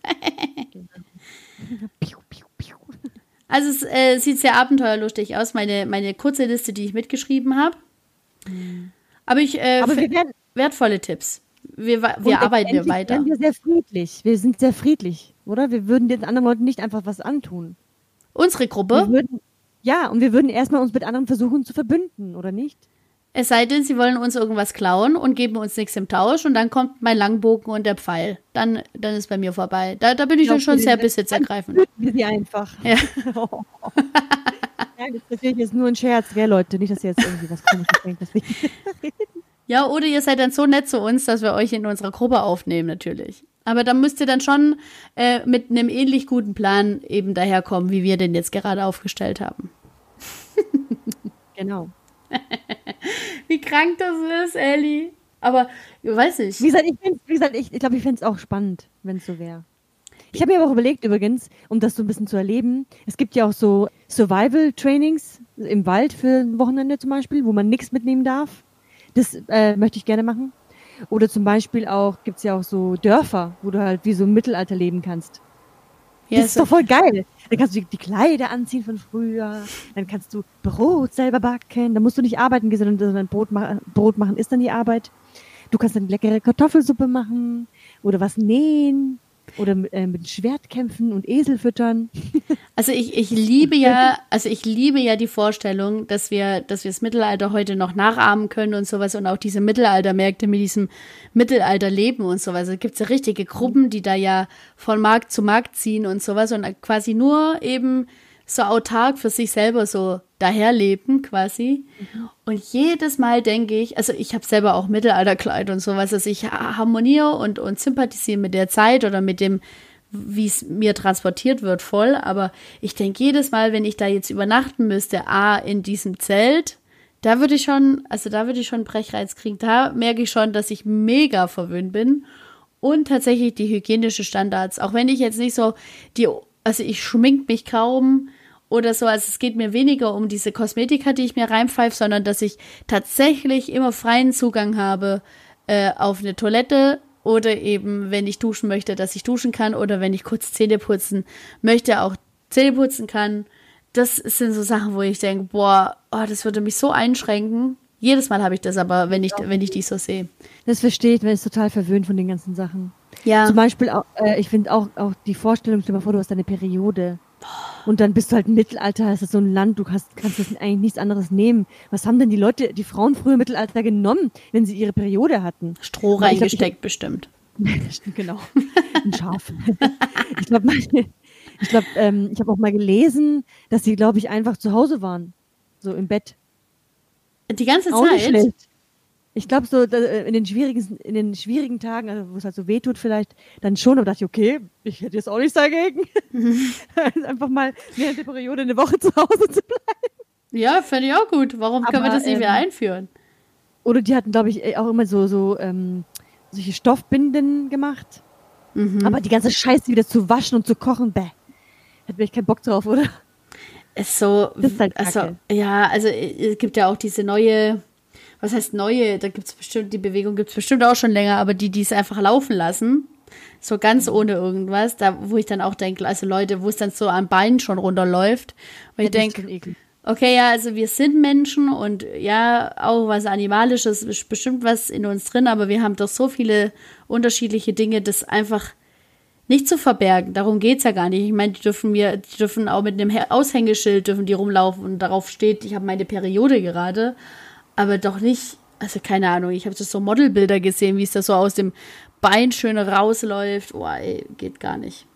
[laughs] also es äh, sieht sehr abenteuerlustig aus, meine, meine kurze Liste, die ich mitgeschrieben habe. Mhm. Aber ich äh, Aber wertvolle Tipps wir, wir arbeiten ja weiter. Sind wir sehr friedlich. Wir sind sehr friedlich, oder? Wir würden den anderen Leuten nicht einfach was antun. Unsere Gruppe? Würden, ja, und wir würden erstmal uns mit anderen versuchen zu verbünden, oder nicht? Es sei denn, sie wollen uns irgendwas klauen und geben uns nichts im Tausch und dann kommt mein Langbogen und der Pfeil. Dann, dann ist bei mir vorbei. Da, da bin ich, ich schon sehr besitzergreifend. Dann wir sie einfach. Ja. [laughs] ja, das ist natürlich jetzt nur ein Scherz, gell, Leute? Nicht, dass ihr jetzt irgendwie was komisches denkt, deswegen [laughs] Ja, oder ihr seid dann so nett zu uns, dass wir euch in unserer Gruppe aufnehmen, natürlich. Aber da müsst ihr dann schon äh, mit einem ähnlich guten Plan eben daherkommen, wie wir den jetzt gerade aufgestellt haben. [laughs] genau. [laughs] wie krank das ist, Ellie. Aber ich weiß nicht. Wie gesagt, ich, wie gesagt, ich, ich glaube, ich fände es auch spannend, wenn es so wäre. Ich habe mir aber auch überlegt, übrigens, um das so ein bisschen zu erleben, es gibt ja auch so Survival-Trainings im Wald für ein Wochenende zum Beispiel, wo man nichts mitnehmen darf. Das äh, möchte ich gerne machen. Oder zum Beispiel auch, gibt's ja auch so Dörfer, wo du halt wie so im Mittelalter leben kannst. Ja, das ist doch voll geil. Dann kannst du die, Kleider anziehen von früher, dann kannst du Brot selber backen, dann musst du nicht arbeiten gehen, sondern Brot, ma Brot machen ist dann die Arbeit. Du kannst dann leckere Kartoffelsuppe machen oder was nähen. Oder äh, mit Schwert kämpfen und Esel füttern. [laughs] Also ich, ich liebe ja, also ich liebe ja die Vorstellung, dass wir, dass wir das Mittelalter heute noch nachahmen können und sowas und auch diese Mittelaltermärkte mit diesem Mittelalterleben und sowas. Es gibt ja richtige Gruppen, die da ja von Markt zu Markt ziehen und sowas und quasi nur eben so autark für sich selber so daherleben quasi. Mhm. Und jedes Mal denke ich, also ich habe selber auch Mittelalterkleid und sowas, also ich harmoniere und, und sympathisiere mit der Zeit oder mit dem, wie es mir transportiert wird, voll. Aber ich denke jedes Mal, wenn ich da jetzt übernachten müsste, A, in diesem Zelt, da würde ich schon, also da würde ich schon Brechreiz kriegen. Da merke ich schon, dass ich mega verwöhnt bin. Und tatsächlich die hygienische Standards. Auch wenn ich jetzt nicht so die, also ich schmink mich kaum, oder so. Also es geht mir weniger um diese Kosmetika, die ich mir reinpfeife, sondern dass ich tatsächlich immer freien Zugang habe äh, auf eine Toilette oder eben, wenn ich duschen möchte, dass ich duschen kann oder wenn ich kurz Zähne putzen möchte, auch Zähne putzen kann. Das sind so Sachen, wo ich denke, boah, oh, das würde mich so einschränken. Jedes Mal habe ich das aber, wenn ich, wenn ich die so sehe. Das verstehe ich, man ist total verwöhnt von den ganzen Sachen. Ja. Zum Beispiel, auch, äh, ich finde auch, auch die Vorstellung, stell dir mal vor, du hast deine Periode. Und dann bist du halt im Mittelalter, ist das so ein Land, du hast, kannst das eigentlich nichts anderes nehmen. Was haben denn die Leute, die Frauen früher im Mittelalter genommen, wenn sie ihre Periode hatten? Stroh ich glaub, reingesteckt, bestimmt. Stimmt, [laughs] genau. Ein Schaf. [laughs] ich glaube, [laughs] ich, glaub, ähm, ich habe auch mal gelesen, dass sie, glaube ich, einfach zu Hause waren. So im Bett. Die ganze Auch nicht Zeit. schlecht. Ich glaube, so äh, in den schwierigen, in den schwierigen Tagen, also wo es halt so weh tut, vielleicht dann schon, aber dachte ich, okay, ich hätte jetzt auch nichts dagegen. [laughs] [laughs] Einfach mal während der Periode eine Woche zu Hause zu bleiben. Ja, fände ich auch gut. Warum können wir Aber, das nicht wieder ähm, einführen? Oder die hatten, glaube ich, eh auch immer so, so ähm, solche Stoffbinden gemacht. Mhm. Aber die ganze Scheiße wieder zu waschen und zu kochen, bäh. Hätte ich keinen Bock drauf, oder? Ist so, ist halt also, ja, also äh, es gibt ja auch diese neue, was heißt neue, da gibt es bestimmt, die Bewegung gibt es bestimmt auch schon länger, aber die, die es einfach laufen lassen, so ganz Mhm. ohne irgendwas, da wo ich dann auch denke, also Leute, wo es dann so am Bein schon runterläuft, ich Ja, ist denke, okay, ja, also wir sind Menschen und ja, auch was Animalisches ist bestimmt was in uns drin, aber wir haben doch so viele unterschiedliche Dinge, das einfach nicht zu verbergen. Darum geht's ja gar nicht. Ich meine, die dürfen mir, die dürfen auch mit einem Aushängeschild dürfen die rumlaufen und darauf steht, ich habe meine Periode gerade, aber doch nicht, also keine Ahnung, ich habe so Modelbilder gesehen, wie es da so aus dem Bein schön rausläuft. Oh, ey, geht gar nicht.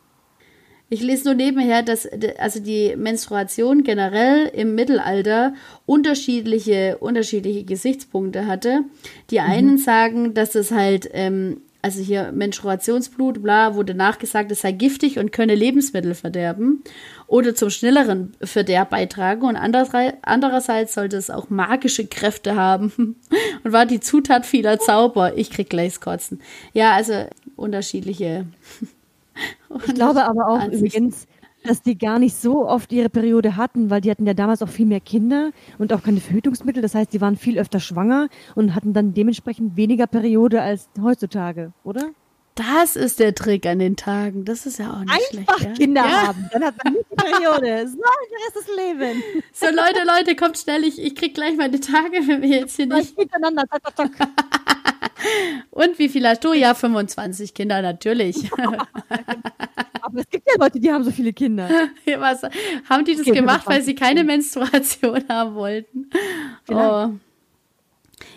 Ich lese nur nebenher, dass also die Menstruation generell im Mittelalter unterschiedliche, unterschiedliche Gesichtspunkte hatte. Die einen sagen, dass es halt, ähm, also hier Menstruationsblut, bla, wurde nachgesagt, es sei giftig und könne Lebensmittel verderben oder zum schnelleren Verderb beitragen. Und andererseits, sollte es auch magische Kräfte haben [laughs] und war die Zutat vieler Zauber. Ich krieg gleich Kotzen. Ja, also unterschiedliche. Ich glaube aber auch übrigens, dass die gar nicht so oft ihre Periode hatten, weil die hatten ja damals auch viel mehr Kinder und auch keine Verhütungsmittel. Das heißt, die waren viel öfter schwanger und hatten dann dementsprechend weniger Periode als heutzutage, oder? Das ist der Trick an den Tagen. Das ist ja auch nicht Einfach schlecht. Kinder ja? Haben, dann hat man nicht die Periode. [laughs] So, der Rest des Lebens. So, Leute, Leute, kommt schnell. Ich, ich krieg gleich meine Tage, wenn wir jetzt hier nicht. Nicht miteinander. [laughs] Und wie viel hast du? Ja, 25 Kinder, natürlich. [laughs] Aber es gibt ja Leute, die haben so viele Kinder. Was, haben die das Okay, gemacht, weil 25 sie keine Menstruation [laughs] haben wollten? Oh.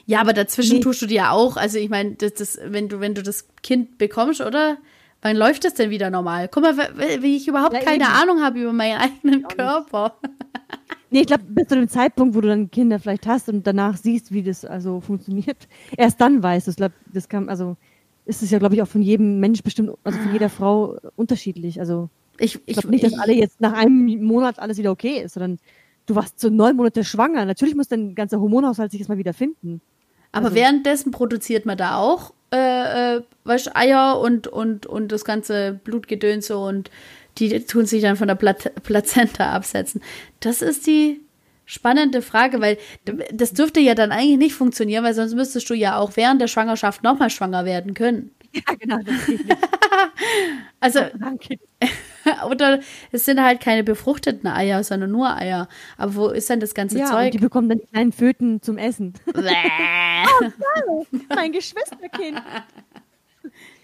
Ja, aber dazwischen Nee. tust du dir ja auch, also ich meine, das, das, wenn du, wenn du das Kind bekommst, oder? Wann läuft das denn wieder normal? Guck mal, wie ich überhaupt Ja, keine eben. Ahnung habe über meinen eigenen Körper. Nee, ich glaube, bis zu dem Zeitpunkt, wo du dann Kinder vielleicht hast und danach siehst, wie das also funktioniert, erst dann weißt du. Ich glaube, das kann, also ist es ja, glaube ich, auch von jedem Mensch bestimmt, also von jeder Frau unterschiedlich. Also Ich, ich ich, glaube nicht, dass ich, alle jetzt nach einem Monat alles wieder okay ist, sondern du warst so neun Monate schwanger. Natürlich muss dein ganzer Hormonhaushalt sich erstmal wieder finden. Aber Also- währenddessen produziert man da auch äh, äh, Eier und, und, und das ganze Blutgedönse und die tun sich dann von der Plazenta absetzen. Das ist die spannende Frage, weil das dürfte ja dann eigentlich nicht funktionieren, weil sonst müsstest du ja auch während der Schwangerschaft nochmal schwanger werden können. [laughs] Ja, genau. [laughs] Also, Danke. [laughs] oder es sind halt keine befruchteten Eier, sondern nur Eier. Aber wo ist denn das ganze Ja, und Zeug? die bekommen dann die kleinen Föten zum Essen. Bäh. mein Geschwisterkind.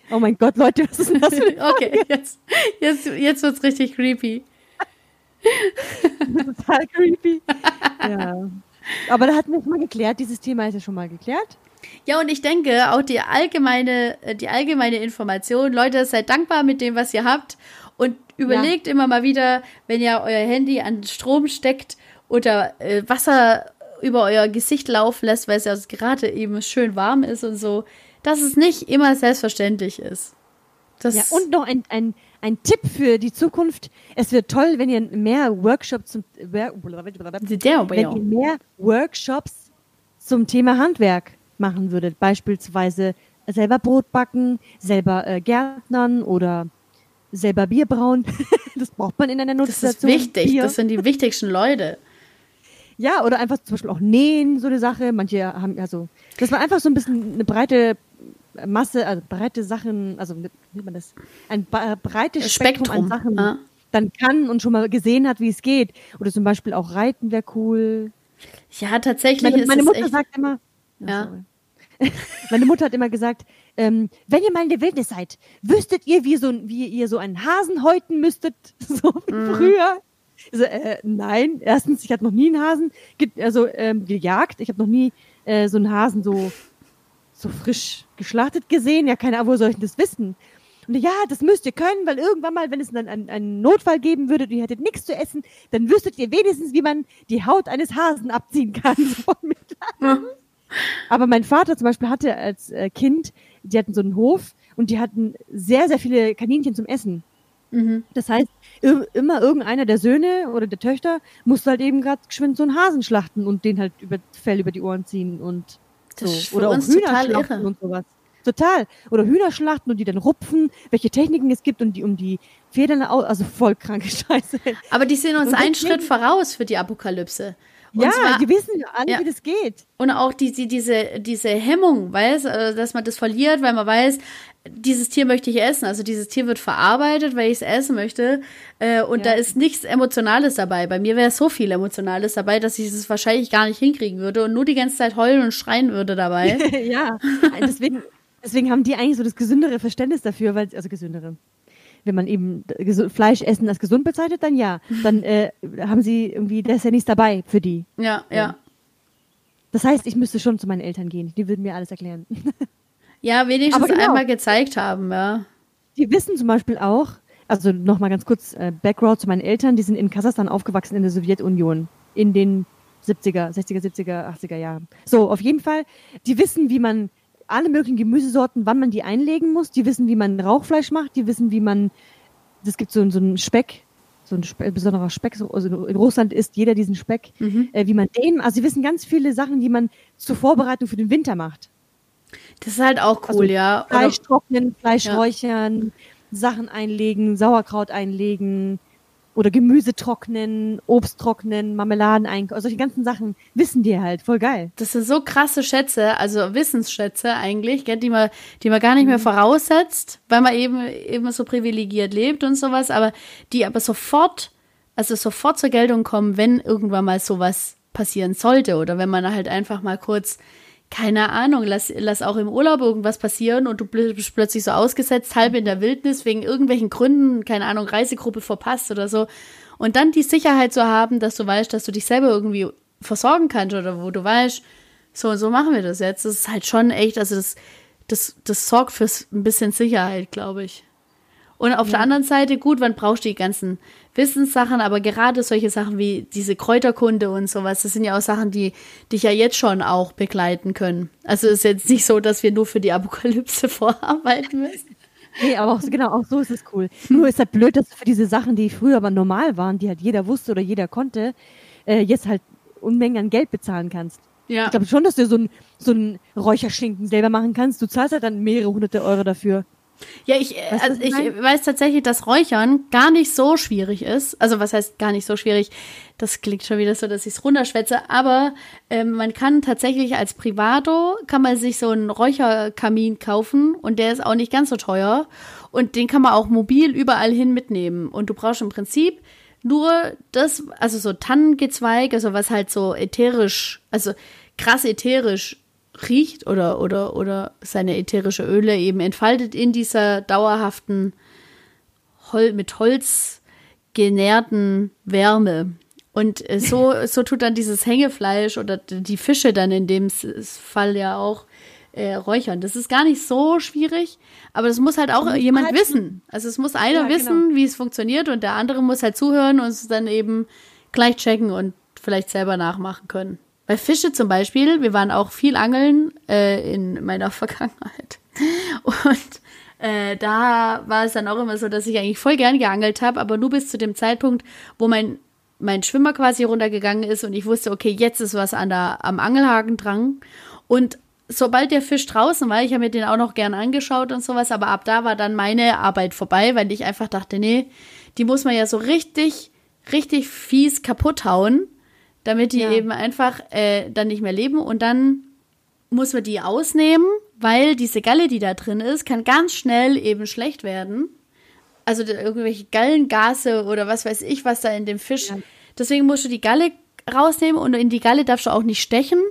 Oh mein Gott, Leute, was ist denn das für eine okay, jetzt, jetzt, jetzt wird's richtig creepy. [laughs] total creepy. Ja. Aber da hatten wir es mal geklärt, dieses Thema ist ja schon mal geklärt. Ja, und ich denke, auch die allgemeine, äh, die allgemeine Information, Leute, seid dankbar mit dem, was ihr habt und überlegt immer mal wieder, wenn ihr euer Handy an Strom steckt oder äh, Wasser über euer Gesicht laufen lässt, weil es ja gerade eben schön warm ist und so, dass es nicht immer selbstverständlich ist. Das, Ja, und noch ein, ein, ein Tipp für die Zukunft. Es wird toll, wenn ihr mehr Workshops zum, wenn ihr mehr Workshops zum Thema Handwerk machen würdet. Beispielsweise selber Brot backen, selber äh, Gärtnern oder selber Bier brauen. [laughs] das braucht man in einer das ist Notsituation. wichtig. Bier. Das sind die wichtigsten Leute. Ja, oder einfach zum Beispiel auch nähen, so eine Sache. Manche haben, also, dass man einfach so ein bisschen eine breite Masse, also breite Sachen, also wie nennt man das? Ein breites Spektrum, Spektrum an Sachen ja. dann kann und schon mal gesehen hat, wie es geht. Oder zum Beispiel auch Reiten wäre cool. Ja, tatsächlich Meine, ist meine Mutter echt, sagt immer, Ja. sorry. [laughs] meine Mutter hat immer gesagt, ähm, wenn ihr mal in der Wildnis seid, wüsstet ihr, wie, so, wie ihr so einen Hasen häuten müsstet, [laughs] so wie Mhm. früher. Also, äh, nein, erstens, ich habe noch nie einen Hasen also, ähm, gejagt. Ich habe noch nie äh, so einen Hasen so, so frisch geschlachtet gesehen. Ja, keine Ahnung, wo soll ich denn das wissen? Und ja, das müsst ihr können, weil irgendwann mal, wenn es dann einen, einen Notfall geben würde und ihr hättet nichts zu essen, dann wüsstet ihr wenigstens, wie man die Haut eines Hasen abziehen kann. [laughs] So. Aber mein Vater zum Beispiel hatte als äh, Kind, die hatten so einen Hof und die hatten sehr, sehr viele Kaninchen zum Essen. Mhm. Das heißt, immer irgendeiner der Söhne oder der Töchter musste halt eben gerade geschwind so einen Hasen schlachten und den halt über Fell über die Ohren ziehen und so. Oder auch uns Hühner total schlachten irre. und sowas. Total. Oder Hühner schlachten und die dann rupfen, welche Techniken es gibt und die um die Federn au also voll kranke [laughs] Scheiße. Aber die sind uns Und einen Schritt voraus für die Apokalypse. Und ja, zwar, die wissen alle, Ja. wie das geht. Und auch die, die, diese, diese Hemmung, weiß, äh, dass man das verliert, weil man weiß, dieses Tier möchte ich essen. Also dieses Tier wird verarbeitet, weil ich es essen möchte. Äh, und Ja. da ist nichts Emotionales dabei. Bei mir wäre so viel Emotionales dabei, dass ich es wahrscheinlich gar nicht hinkriegen würde und nur die ganze Zeit heulen und schreien würde dabei. [laughs] ja, deswegen, deswegen haben die eigentlich so das gesündere Verständnis dafür, weil, also gesündere. Wenn man eben Fleisch essen als gesund bezeichnet, dann ja. Dann äh, haben sie irgendwie, da ist ja nichts dabei für die. ja, ja. Das heißt, ich müsste schon zu meinen Eltern gehen. Die würden mir alles erklären. [laughs] Ja, wenigstens genau. einmal gezeigt haben, ja. Die wissen zum Beispiel auch, also nochmal ganz kurz äh, Background zu meinen Eltern, die sind in Kasachstan aufgewachsen in der Sowjetunion in den 70er, 60er, 70er, 80er Jahren. So, auf jeden Fall, die wissen, wie man alle möglichen Gemüsesorten, wann man die einlegen muss, die wissen, wie man Rauchfleisch macht, die wissen, wie man, es gibt so, so einen Speck, so ein Spe besonderer Speck, so, also in Russland isst jeder diesen Speck, äh, wie man den, also sie wissen ganz viele Sachen, die man zur Vorbereitung für den Winter macht. Das ist halt auch cool, Also ja. Oder, Fleisch trocknen, Fleisch Ja. räuchern, Sachen einlegen, Sauerkraut einlegen oder Gemüse trocknen, Obst trocknen, Marmeladen einkaufen. Solche ganzen Sachen wissen die halt. Voll geil. das sind so krasse Schätze, also Wissensschätze eigentlich, gell, die man, die man gar nicht Mhm. mehr voraussetzt, weil man eben, eben so privilegiert lebt und sowas, aber die aber sofort, also sofort zur Geltung kommen, wenn irgendwann mal sowas passieren sollte oder wenn man halt einfach mal kurz, keine Ahnung, lass, lass auch im Urlaub irgendwas passieren und du bist plötzlich so ausgesetzt, halb in der Wildnis, wegen irgendwelchen Gründen, keine Ahnung, Reisegruppe verpasst oder so. Und dann die Sicherheit zu haben, dass du weißt, dass du dich selber irgendwie versorgen kannst oder wo du weißt, so und so machen wir das jetzt. Das ist halt schon echt, also das, das, das sorgt für ein bisschen Sicherheit, glaube ich. Und auf der anderen Seite, gut, wann brauchst du die ganzen Wissenssachen, aber gerade solche Sachen wie diese Kräuterkunde und sowas, das sind ja auch Sachen, die dich ja jetzt schon auch begleiten können. Also ist jetzt nicht so, dass wir nur für die Apokalypse [laughs] vorarbeiten müssen. Nee, aber auch genau, auch so ist es cool. Nur ist halt blöd, dass du für diese Sachen, die früher aber normal waren, die halt jeder wusste oder jeder konnte, äh, jetzt halt Unmengen an Geld bezahlen kannst. Ja. Ich glaube schon, dass du so ein, so ein Räucherschinken selber machen kannst. Du zahlst halt dann mehrere hunderte Euro dafür. Ja, ich, Weißt du, also ich weiß tatsächlich, dass Räuchern gar nicht so schwierig ist. Also was heißt gar nicht so schwierig? Das klingt schon wieder so, dass ich es runterschwätze. Aber ähm, man kann tatsächlich als Privato, kann man sich so einen Räucherkamin kaufen und der ist auch nicht ganz so teuer. Und den kann man auch mobil überall hin mitnehmen. Und du brauchst im Prinzip nur das, also so Tannengezweig, also was halt so ätherisch, also krass ätherisch riecht oder, oder, oder seine ätherische Öle eben entfaltet in dieser dauerhaften, Hol mit Holz genährten Wärme. Und äh, so, [laughs] so tut dann dieses Hängefleisch oder die Fische dann in dem Fall ja auch äh, räuchern. Das ist gar nicht so schwierig, aber das muss halt auch muss jemand halt- wissen. Also es muss einer Ja, wissen, wie es funktioniert und der andere muss halt zuhören und es dann eben gleich checken und vielleicht selber nachmachen können. Bei Fische zum Beispiel, wir waren auch viel angeln äh, in meiner [laughs] Vergangenheit. Und äh, da war es dann auch immer so, dass ich eigentlich voll gern geangelt habe, aber nur bis zu dem Zeitpunkt, wo mein, mein Schwimmer quasi runtergegangen ist und ich wusste, okay, jetzt ist was an der, am Angelhaken dran. Und sobald der Fisch draußen war, ich habe mir den auch noch gern angeschaut und sowas, aber ab da war dann meine Arbeit vorbei, weil ich einfach dachte, nee, die muss man ja so richtig, richtig fies kaputt hauen, damit die Ja. eben einfach äh, dann nicht mehr leben und dann muss man die ausnehmen, weil diese Galle, die da drin ist, kann ganz schnell eben schlecht werden. Also irgendwelche Gallengase oder was weiß ich, was da in dem Fisch. Ja. Deswegen musst du die Galle rausnehmen und in die Galle darfst du auch nicht stechen,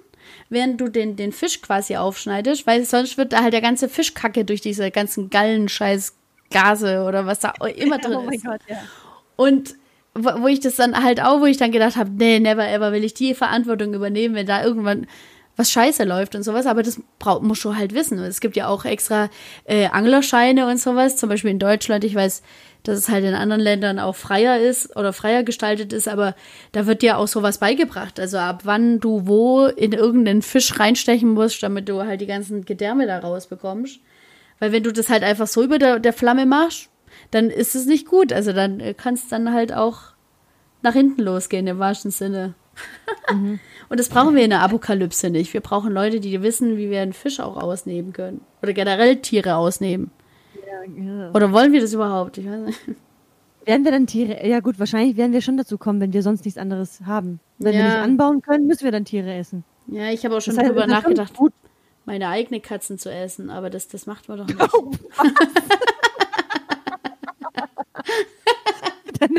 während du den, den Fisch quasi aufschneidest, weil sonst wird da halt der ganze Fischkacke durch diese ganzen Gallenscheiß Gase oder was da [laughs] immer drin oh mein ist. Gott, ja. Und wo, wo ich das dann halt auch, wo ich dann gedacht habe, nee, never ever will ich die Verantwortung übernehmen, wenn da irgendwann was scheiße läuft und sowas. Aber das brauch, musst du halt wissen. Es gibt ja auch extra äh, Anglerscheine und sowas. Zum Beispiel in Deutschland. Ich weiß, dass es halt in anderen Ländern auch freier ist oder freier gestaltet ist, aber da wird dir auch sowas beigebracht. Also ab wann du wo in irgendeinen Fisch reinstechen musst, damit du halt die ganzen Gedärme da rausbekommst. Weil wenn du das halt einfach so über der, der Flamme machst, dann ist es nicht gut. Also dann äh, kann es dann halt auch nach hinten losgehen, im wahrsten Sinne. [laughs] Und das brauchen wir in der Apokalypse nicht. Wir brauchen Leute, die wissen, wie wir einen Fisch auch ausnehmen können. Oder generell Tiere ausnehmen. Ja. Oder wollen wir das überhaupt? Ich weiß nicht. Werden wir dann Tiere? Ja gut, wahrscheinlich werden wir schon dazu kommen, wenn wir sonst nichts anderes haben. Wenn wir Ja. nicht anbauen können, müssen wir dann Tiere essen. Ja, ich habe auch schon Das heißt, schon nachgedacht, Gut. meine eigene Katzen zu essen, aber das, das macht man doch [laughs] nicht. Oh,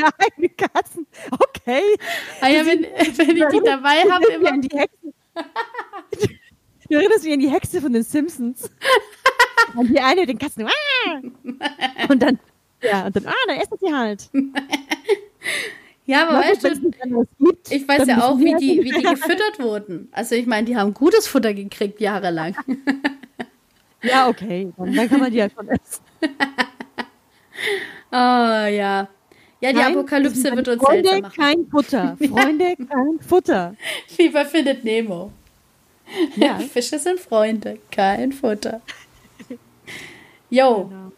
Eigenen Katzen. Okay. Ah ja, wenn, wenn ich die dabei habe, immer. an die Hexe. Du erinnerst mich an die Hexe von den Simpsons. Und die eine den Katzen. [laughs] Und dann, ja, und dann, ah, dann essen sie halt. Ja, aber weißt du, gibt, ich weiß ja auch, wir wie halt die, wie die gefüttert wurden. Also ich meine, die haben gutes Futter gekriegt, jahrelang. Ja, okay. Dann, dann kann man die halt schon essen. Ah, [laughs] ja. Ja, die Nein, Apokalypse wird uns Freunde, seltsam machen. kein Futter. Freunde, [laughs] kein Futter. Wie bei Findet Nemo. Ja. [laughs] Fische sind Freunde, kein Futter. Jo. Genau.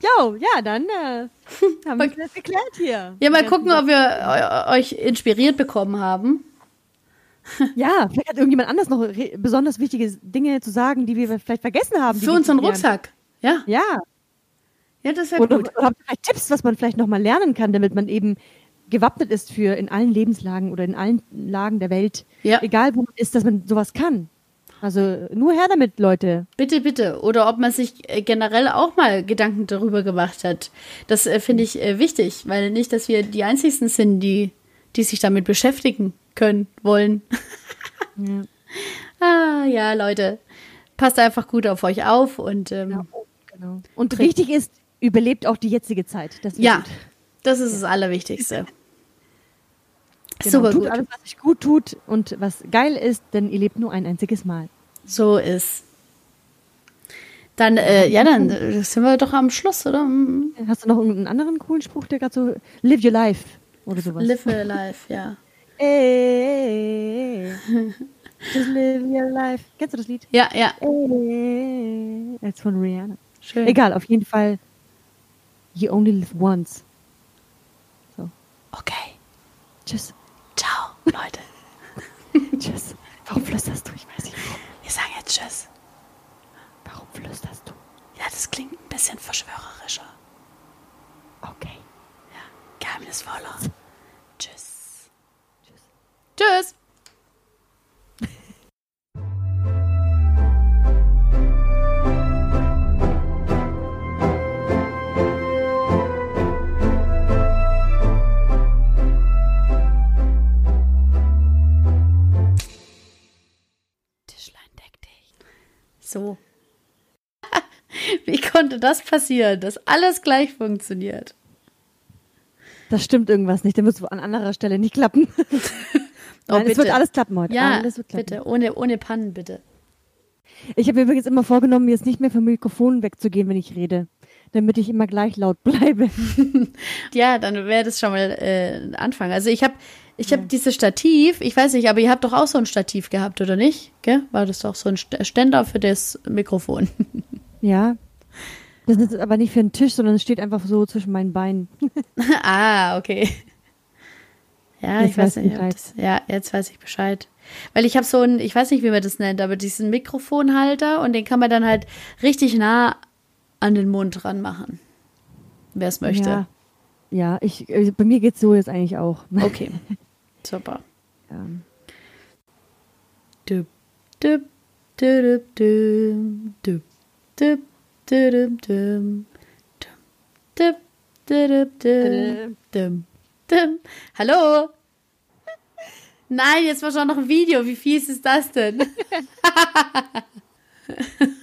Jo, ja, dann äh, [laughs] haben wir das geklärt hier. Ja, mal gucken, ob wir eu- euch inspiriert bekommen haben. Ja, vielleicht hat irgendjemand anders noch besonders wichtige Dinge zu sagen, die wir vielleicht vergessen haben. Für unseren. Rucksack. Ja, Ja, ja, das wäre oder, gut. oder habt ihr vielleicht Tipps, was man vielleicht nochmal lernen kann, damit man eben gewappnet ist für in allen Lebenslagen oder in allen Lagen der Welt, Ja. egal wo man ist, dass man sowas kann. Also nur her damit, Leute. Bitte, bitte. Oder ob man sich äh, generell auch mal Gedanken darüber gemacht hat. Das äh, finde ich äh, wichtig, weil nicht, dass wir die Einzigen sind, die, die sich damit beschäftigen können, wollen. Ja. [laughs] Ah, ja, Leute. Passt einfach gut auf euch auf und ähm, Ja, genau. Und Trick. wichtig ist, überlebt auch die jetzige Zeit. Das ist ja, gut. das ist das Allerwichtigste. [laughs] Genau. Super tut gut. alles, was sich gut tut und was geil ist, denn ihr lebt nur ein einziges Mal. So ist. Dann, äh, ja, dann äh, sind wir doch am Schluss, oder? Mm, Hast du noch irgendeinen anderen coolen Spruch, der gerade so Live your life oder sowas? Live your life, ja. [laughs] Ey, [laughs] just live your life. Kennst du das Lied? Ja, ja, Ey, das ist von Rihanna. schön. Egal, auf jeden Fall. You only live once. So, Okay, tschüss. ciao, Leute. [laughs] Tschüss. Warum flüsterst du? Ich weiß nicht. warum. Wir sagen jetzt Tschüss. Warum flüsterst du? Ja, das klingt ein bisschen verschwörerischer. Okay. Ja, geheimnisvoller. Tschüss. Tschüss. Tschüss. So. [laughs] Wie konnte das passieren, dass alles gleich funktioniert? Das stimmt irgendwas nicht. Der wird an anderer Stelle nicht klappen. [laughs] [laughs] Nein, es bitte. wird alles klappen heute. Ja, alles wird klappen. bitte, ohne, ohne Pannen, bitte. Ich habe mir übrigens immer vorgenommen, jetzt nicht mehr vom Mikrofon wegzugehen, wenn ich rede. Damit ich immer gleich laut [laughs] bleibe. Ja, dann wäre das schon mal äh, ein Anfang. Also ich habe ich hab dieses Stativ, ich weiß nicht, aber ihr habt doch auch so ein Stativ gehabt, oder nicht? Gell? War das doch so ein St- Ständer für das Mikrofon? [laughs] Ja. Das ist aber nicht für einen Tisch, sondern es steht einfach so zwischen meinen Beinen. [laughs] ah, okay. Ja, Jetzt ich weiß weißt du nicht. Das, ja, jetzt weiß ich Bescheid. Weil ich habe so ein, ich weiß nicht, wie man das nennt, aber diesen Mikrofonhalter und den kann man dann halt richtig nah an den Mund ranmachen. Wer es möchte. Ja, ja ich, äh, bei mir geht's so jetzt eigentlich auch. [laughs] Okay. Super. Ja. Düb, düb, dü, dü, dü, dü, dü, dü, dü, dü, dü, dü, dü, dü, dü. Hallo? Nein, jetzt war schon noch ein Video. Wie fies ist das denn? [laughs]